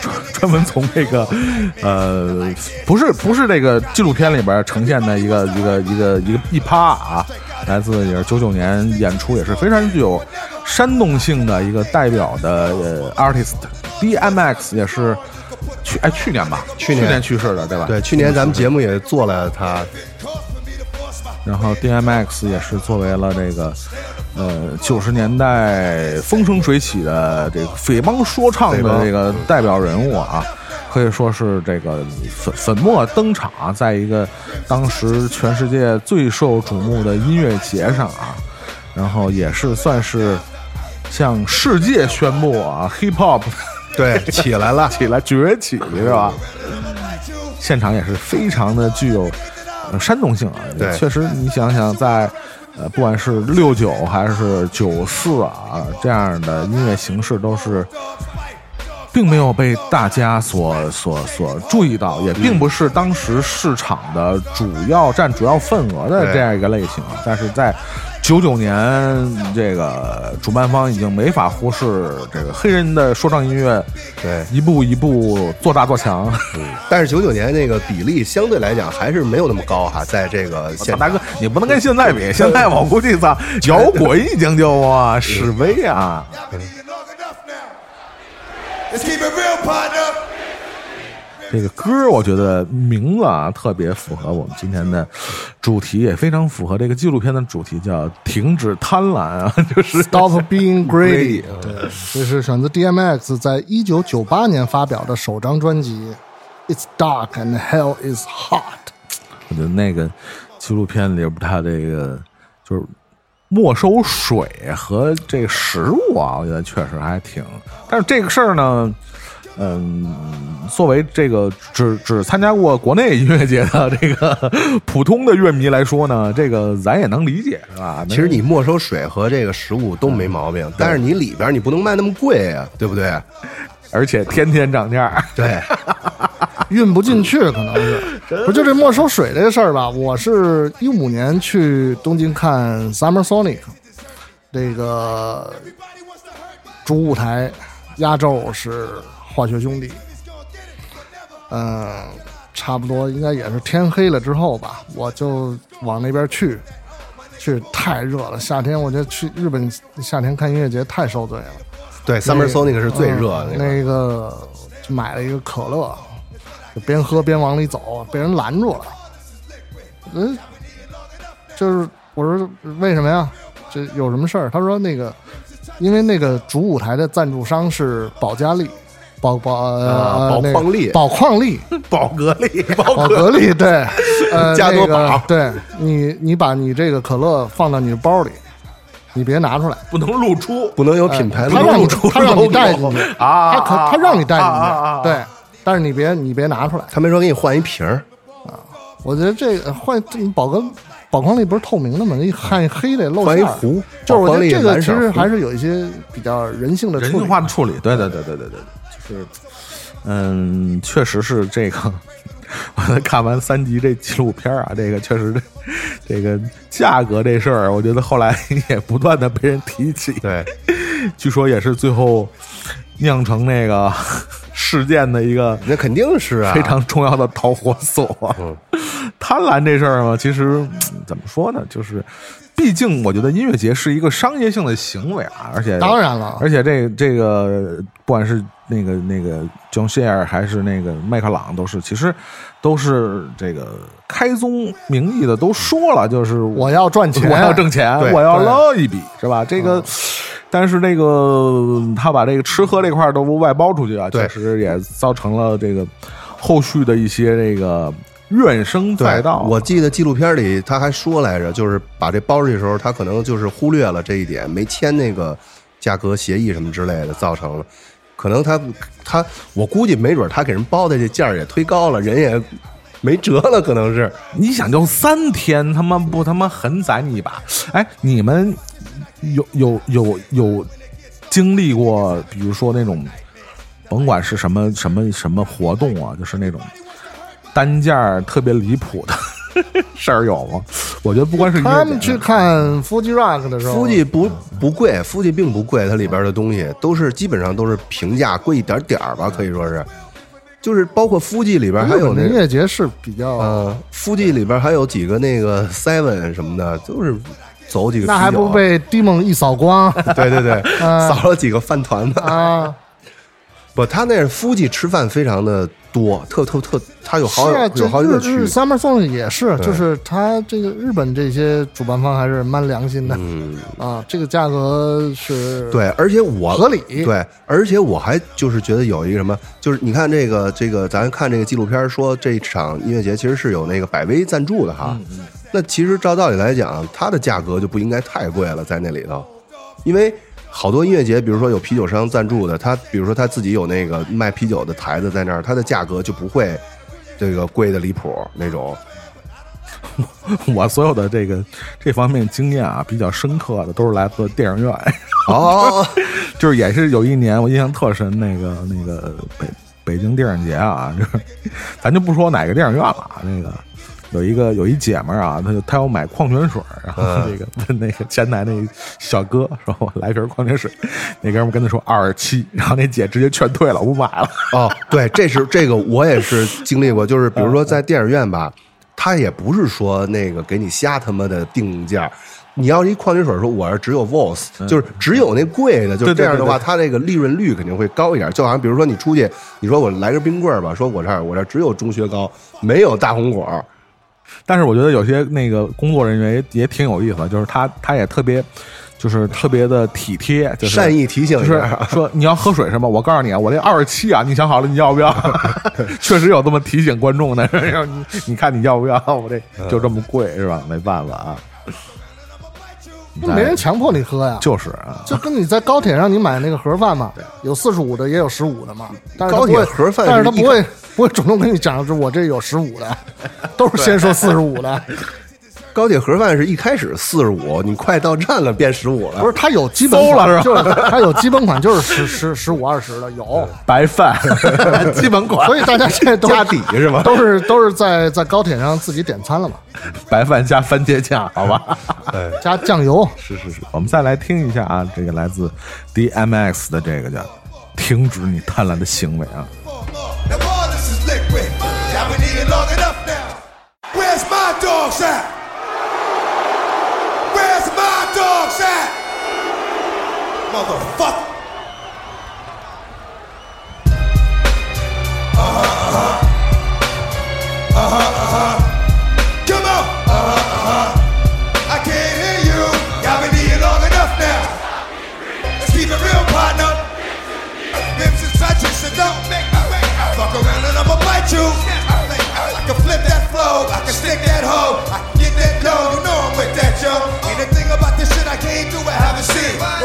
专专门从这个呃，不是不是这个纪录片里边呈现的一个一个一个一个一趴啊，来自也是九九年演出也是非常具有煽动性的一个代表的呃 artist DMX 也是去哎去年吧，去年年去世的对吧？对，去年咱们节目也做了他，然后 DMX 也是作为了这个呃九十年代风生水起的这个匪帮说唱的这个代表人物啊，可以说是这个粉粉墨登场啊，在一个当时全世界最受瞩目的音乐节上啊，然后也是算是向世界宣布啊，hip hop 对，起来了，起来崛起是吧？现场也是非常的具有呃煽动性啊。对确实你想想在。呃，不管是六九还是九四啊，这样的音乐形式都是，并没有被大家所所所注意到，也并不是当时市场的主要占主要份额的这样一个类型啊。但是在九九年，这个主办方已经没法忽视这个黑人的说唱音乐对。一步一步做大做强。但是九九年那个比例相对来讲还是没有那么高哈，在这个现大哥，你不能跟现在比，现在我估计操，摇滚已经就啊示威啊。Let's keep it real, partner. 这个歌儿我觉得名字啊特别符合我们今天的主题，也非常符合这个纪录片的主题，叫“停止贪婪”啊，就是。Stop Being Greedy，Greedy，对，这是选择 DMX 在一九九八年发表的首张专辑《It's Dark and Hell Is Hot》。我觉得那个纪录片里边它这个就是没收水和这个食物啊，我觉得确实还挺。但是这个事儿呢，嗯，作为这个只只参加过国内音乐节的这个普通的乐迷来说呢，这个咱也能理解，是吧？其实你没收水和这个食物都没毛病，但是你里边你不能卖那么贵啊，对不对？而且天天涨价，对，运不进去，可能是不就这没收水这个事儿吧？我是一五年去东京看 Summer Sonic，这个主舞台压轴是化学兄弟，嗯、差不多应该也是天黑了之后吧，我就往那边去，去太热了，夏天我觉得去日本夏天看音乐节太受罪了。对，Summer Sonic 是最热的嗯那个。那个就买了一个可乐，就边喝边往里走，被人拦住了。嗯，就是我说为什么呀？这有什么事儿？他说那个，因为那个主舞台的赞助商是保加利，宝宝呃、啊宝矿力宝矿力，宝格丽，宝格丽，对，呃，加多那个宝对你，你把你这个可乐放到你的包里，你别拿出来。不能露出。不能有品牌他让你露出他让你带进去啊他可他让你带进去，对，但是你别你别拿出来。他没说给你换一瓶儿啊，我觉得这个换宝格宝矿力不是透明的吗？一看黑的露馅儿换一壶，就是我觉得这个其实还是有一些比较人性的人性处理。化的处理，对对对对对对，就是，嗯，确实是这个。我在看完三集这纪录片啊，这个确实这这个价格这事儿，我觉得后来 也不断的被人提起。对，据说也是最后酿成那个事件的一个那肯定是啊，非常重要的导火索。嗯 贪婪这事儿嘛，其实嗯怎么说呢，就是毕竟我觉得音乐节是一个商业性的行为啊，而且当然了，而且这这个不管是那个那个 John s h a r 还是那个麦克朗，都是其实都是这个开宗明义的都说了，就是我要赚钱，我要挣钱，我要捞一笔，是吧？这个。但是那个他把这个吃喝这块儿都外包出去啊，确实也造成了这个后续的一些这个怨声载道。我记得纪录片里他还说来着，就是把这包出去的时候，他可能就是忽略了这一点，没签那个价格协议什么之类的，造成了。可能他他，我估计没准他给人包的这价儿也推高了，人也没辙了，可能是。你想就三天，他妈不他妈狠宰你一把？哎，你们有有有有经历过，比如说那种，甭管是什么什么什么活动啊，就是那种单价特别离谱的，事儿有吗？我觉得不光是音乐他们节去看 Fuji Rock 的时候，夫妻不不贵，夫妻并不贵，它里边的东西都是基本上都是平价，贵一点点儿吧，可以说是，就是包括夫妻里边还有日本的音，乐节是比较，呃，夫妻里边还有几个那个 Seven 什么的，就是走几个，那还不被 Demon 一扫光对对 对，啊扫了几个饭团子。啊？不，他那是夫妻吃饭非常的多，特特特，他有好有好几个区。Summer Song 也是，就是他这个日本这些主办方还是蛮良心的嗯，啊，这个价格是对，而且我合理对，而且我还就是觉得有一个什么，就是你看这个这个，咱看这个纪录片说这场音乐节其实是有那个百威赞助的哈。那其实照道理来讲，它的价格就不应该太贵了，在那里头，因为好多音乐节，比如说有啤酒商赞助的，他比如说他自己有那个卖啤酒的台子在那儿，它的价格就不会这个贵的离谱那种。我所有的这个这方面经验啊，比较深刻的都是来自电影院。哦，就是也是有一年我印象特深，那个那个北北京电影节啊，就是咱就不说哪个电影院了啊，那个有一个有一姐们儿啊，她就她要买矿泉水，然后嗯这个问那个前台那小哥说我来瓶矿泉水，那哥们儿跟他说二十七，然后那姐直接劝退了，我不买了。哦，对，这是这个我也是经历过，就是比如说在电影院吧，他也不是说那个给你瞎他妈的定价。你要是一矿泉水说我是只有 Voss，就是只有那贵的，就这样的话，对对它这个利润率肯定会高一点。就好像比如说你出去，你说我来根冰棍儿吧，说我这儿我这儿只有中雪糕，没有大红果儿，但是我觉得有些那个工作人员也也挺有意思，就是他他也特别。就是特别的体贴，就是善意提醒就是。说你要喝水是吗？我告诉你啊，我这二十七啊，你想好了你要不要？确实有这么提醒观众的，你你看你要不要？我这就这么贵是吧？没办法啊，没人强迫你喝呀，就是啊，就跟你在高铁上你买那个盒饭嘛，有四十五的，也有十五的嘛。但是他高铁盒饭但是他不会不会主动跟你讲，是我这有十五的，都是先说四十五的。高铁盒饭是一开始四十五，你快到站了变十五了。不是，它有基本馊了款，是吧就是它有基本款，就是十十十五二十的有，白饭 基本款，所以大家现在都加底是吗都是都是在在高铁上自己点餐了嘛，白饭加番茄酱，好吧？对加酱油。是是是，我们再来听一下啊，这个来自 DMX 的这个叫“停止你贪婪的行为”啊。Where's my dogs at? You. You make me fuck around and I can flip that flow, I can stick that hoe, I can get that dough. You know I'm with that, yo. Ain't a thing about this shit I can't do, I haven't seen.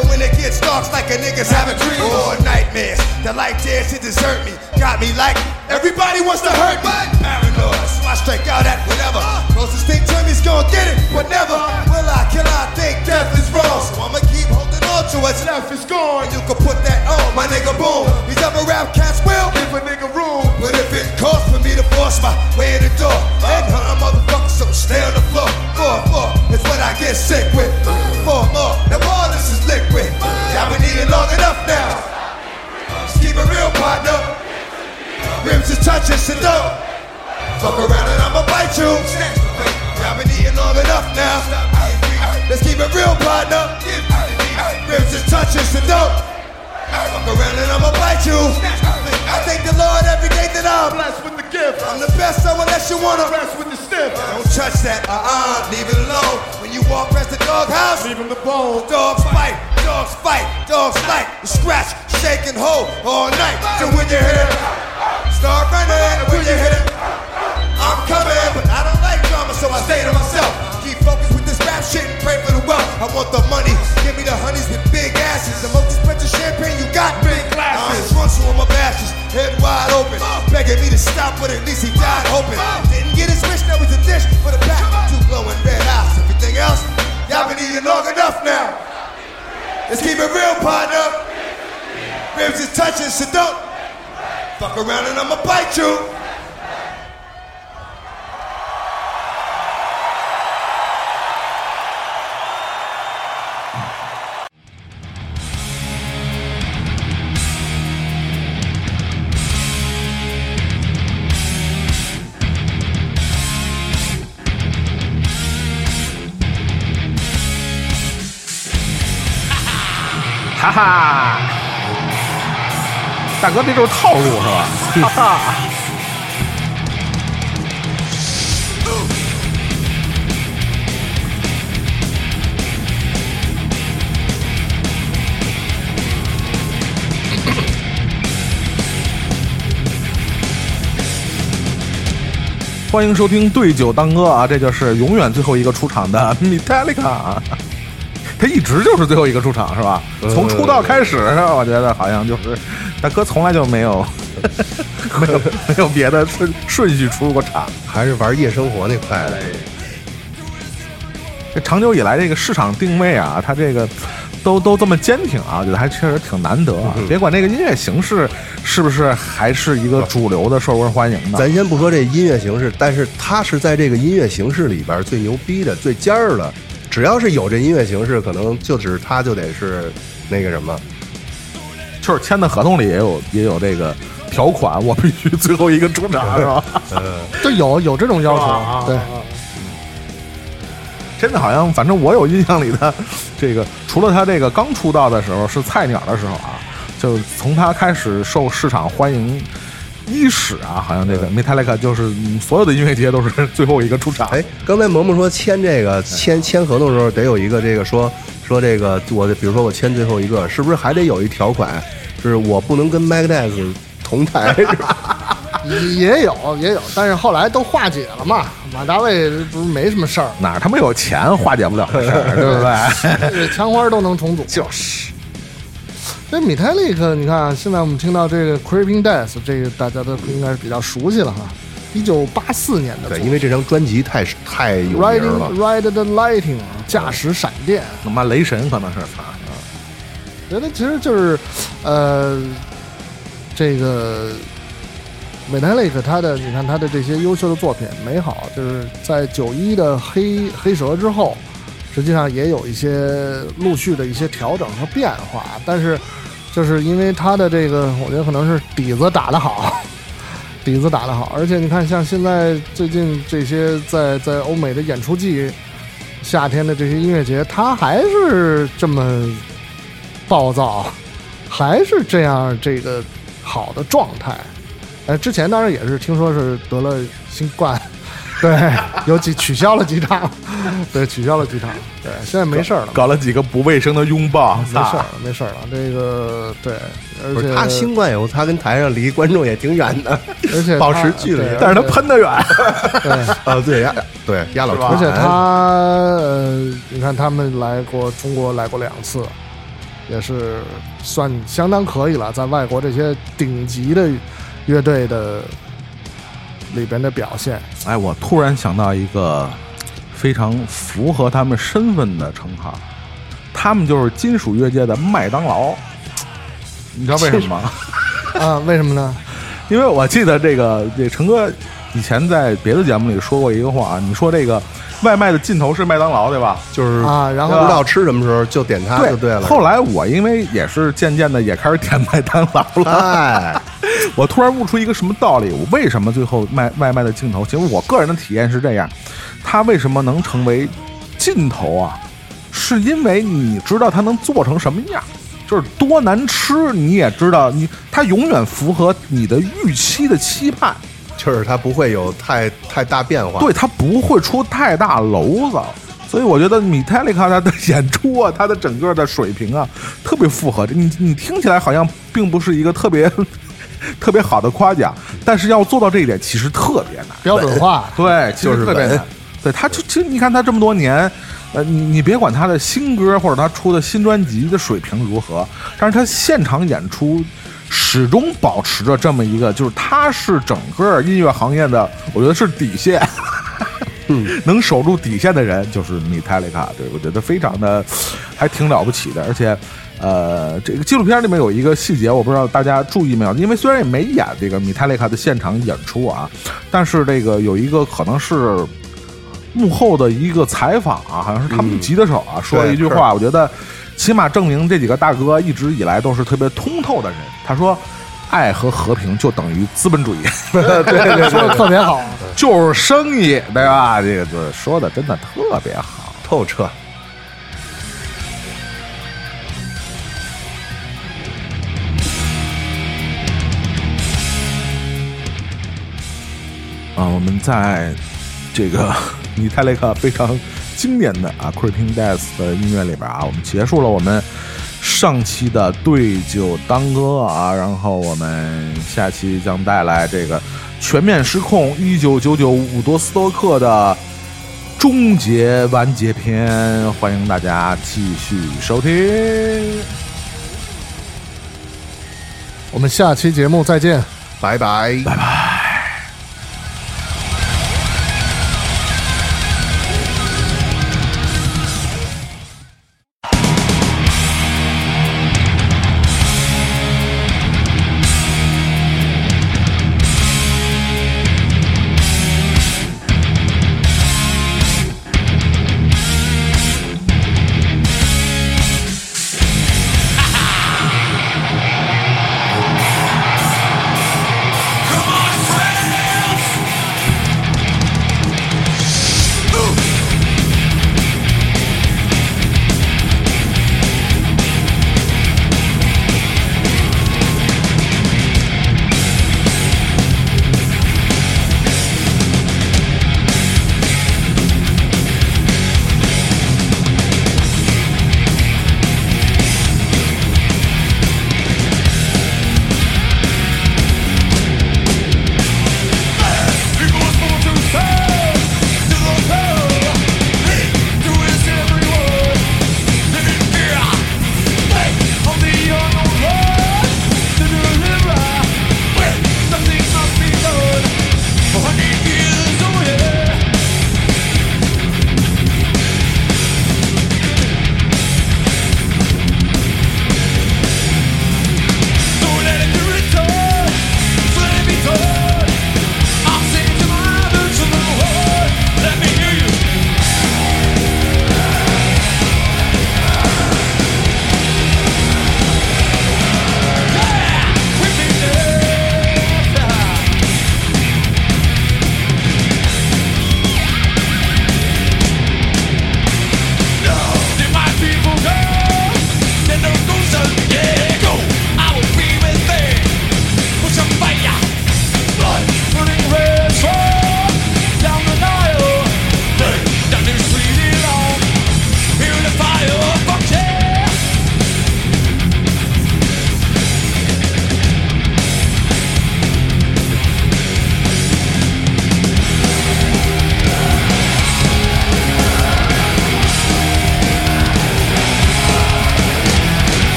It it's like a nigga's having dreams or nightmares. The light dares to desert me, got me like everybody wants to hurt me. Paranoid, so I strike out at whatever. Closest thing to me's gonna get it, but never will I kill. I think death is wrong, so I'ma keep holding on to what's left is gone. You can put that on, my nigga. Boom. These other rap cats will give a nigga room, but if it costs for me to force my way in the door, then huh, motherfucker, so stay on the floor. Four, four, it's what I get sick with. Four more, now all this is liquid. Y'all been eating long enough now. Just keep it real, partner. Rims is touching, so don't fuck around and I'ma bite you. Y'all been eating long enough now. Let's keep it real, partner. Rims is touching, so don't fuck around and I'ma bite you. I thank the Lord every day that I'm blessed with the gift. I'm the best, so unless you wanna rest with the stiff. Don't touch that, uh-uh, leave it alone. When you walk past the doghouse, leave him the bone. Dogs fight, dogs fight, dogs fight. You scratch, shake, and hold all night. So when you hit it, start running. When you hit it, I'm coming, but I don't like drama, so I stay to myself. Shit and pray for the wealth. I want the money, give me the honeys with big asses. The most expensive champagne you got, big glasses. I'm drunk, so I'm a bastards, head wide open. Begging me to stop, but at least he died hoping. Didn't get his wish, that was a dish for the back. Two glowing red eyes. Everything else, y'all been eating long enough now. Let's keep it real, partner. Ribs is touching, so don't fuck around and I'ma bite you. 啊，大哥这就是套路是吧？哈哈。欢迎收听对酒当歌啊，这就是永远最后一个出场的 Metallica。他一直就是最后一个出场是吧？从出道开始，我觉得好像就是大哥从来就没有 没有没有别的顺顺序出过场。还是玩夜生活那块的。这长久以来这个市场定位啊，它这个都都这么坚挺啊，我觉得还确实挺难得啊。别管这个音乐形式是不是还是一个主流的、受人欢迎的，咱先不说这音乐形式，但是他是在这个音乐形式里边最牛逼的、最尖儿的。只要是有这音乐形式，可能就只他就得是那个什么。就是签的合同里也有也有这个条款，我必须最后一个出场 是吧？就有有这种要求，啊对，真的好像，反正我有印象里的这个，除了他这个刚出道的时候是菜鸟的时候啊，就从他开始受市场欢迎伊始啊，好像这个 Metallica 就是嗯所有的音乐节都是最后一个出场。哎，刚才萌萌说签这个签签合同的时候得有一个这个说说这个我比如说我签最后一个，是不是还得有一条款，是我不能跟 d a s 同台？是吧也有也有，但是后来都化解了嘛。马大卫不是没什么事儿，哪他妈有钱化解不了的事儿，对不对？这枪花都能重组。就是。这米泰利克，你看啊现在我们听到这个 Creeping Death，这个大家都应该是比较熟悉了哈。一九八四年的对，因为这张专辑太太有名 Riding 了。Ride the Lightning，驾驶闪电，他妈雷神可能是他。觉得其实就是，呃，这个美泰利克他的，你看他的这些优秀的作品，美好，就是在九一的黑黑蛇之后，实际上也有一些陆续的一些调整和变化，但是就是因为他的这个，我觉得可能是底子打得好。底子打得好，而且你看，像现在最近这些在在欧美的演出季，夏天的这些音乐节，他还是这么暴躁，还是这样这个好的状态。呃，之前当然也是听说是得了新冠，对，有几取消了几场，对，取消了几场，对，现在没事儿了，搞了几个不卫生的拥抱，没事儿了，没事儿了。这个对，而且他新冠以后，他跟台上离观众也挺远的，而且 保持距离但是他喷得远。对。啊，对压对压老而且他，呃，你看他们来过中国来过两次，也是算相当可以了，在外国这些顶级的乐队的里边的表现。哎，我突然想到一个非常符合他们身份的称号，他们就是金属乐界的麦当劳。你知道为什么吗？啊，为什么呢？因为我记得这个这陈哥以前在别的节目里说过一个话，你说这个外卖的尽头是麦当劳，对吧？就是啊然后不知道吃什么时候就点它就对了。后来我因为也是渐渐的也开始点麦当劳了，哎，我突然悟出一个什么道理？我为什么最后卖外卖的镜头？其实我个人的体验是这样，它为什么能成为镜头啊？是因为你知道它能做成什么样，就是多难吃，你也知道你它永远符合你的预期的期盼，就是它不会有太太大变化。对，它不会出太大篓子。所以我觉得米泰利卡他的演出啊，他的整个的水平啊，特别符合这。你你听起来好像并不是一个特别特别好的夸奖，但是要做到这一点其实特别难。标准化，对，其实就是特别难。对，他就其实你看他这么多年，呃，你你别管他的新歌或者他出的新专辑的水平如何，但是他现场演出始终保持着这么一个，就是他是整个音乐行业的，我觉得是底线。嗯，能守住底线的人就是米泰利卡，对我觉得非常的，还挺了不起的。而且，呃，这个纪录片里面有一个细节，我不知道大家注意没有，因为虽然也没演这个米泰利卡的现场演出啊，但是这个有一个可能是幕后的一个采访啊，好像是他们吉他手啊、说了一句话，我觉得起码证明这几个大哥一直以来都是特别通透的人。他说。爱和和平就等于资本主义，对 对 对，说的特别好。就是生意，对吧？这个这说的真的特别好。透彻。啊，我们在这个 米泰雷克非常经典的啊《Creeping Death》的音乐里边啊，我们结束了我们上期的对酒当歌啊，然后我们下期将带来这个全面失控一九九九伍多斯托克的终结完结篇，欢迎大家继续收听。我们下期节目再见。拜拜，拜拜。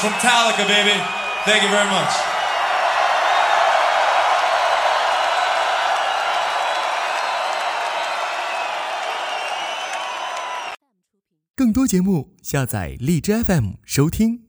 From Talica, baby. Thank you very much. 更多节目，下载荔枝 FM 收听。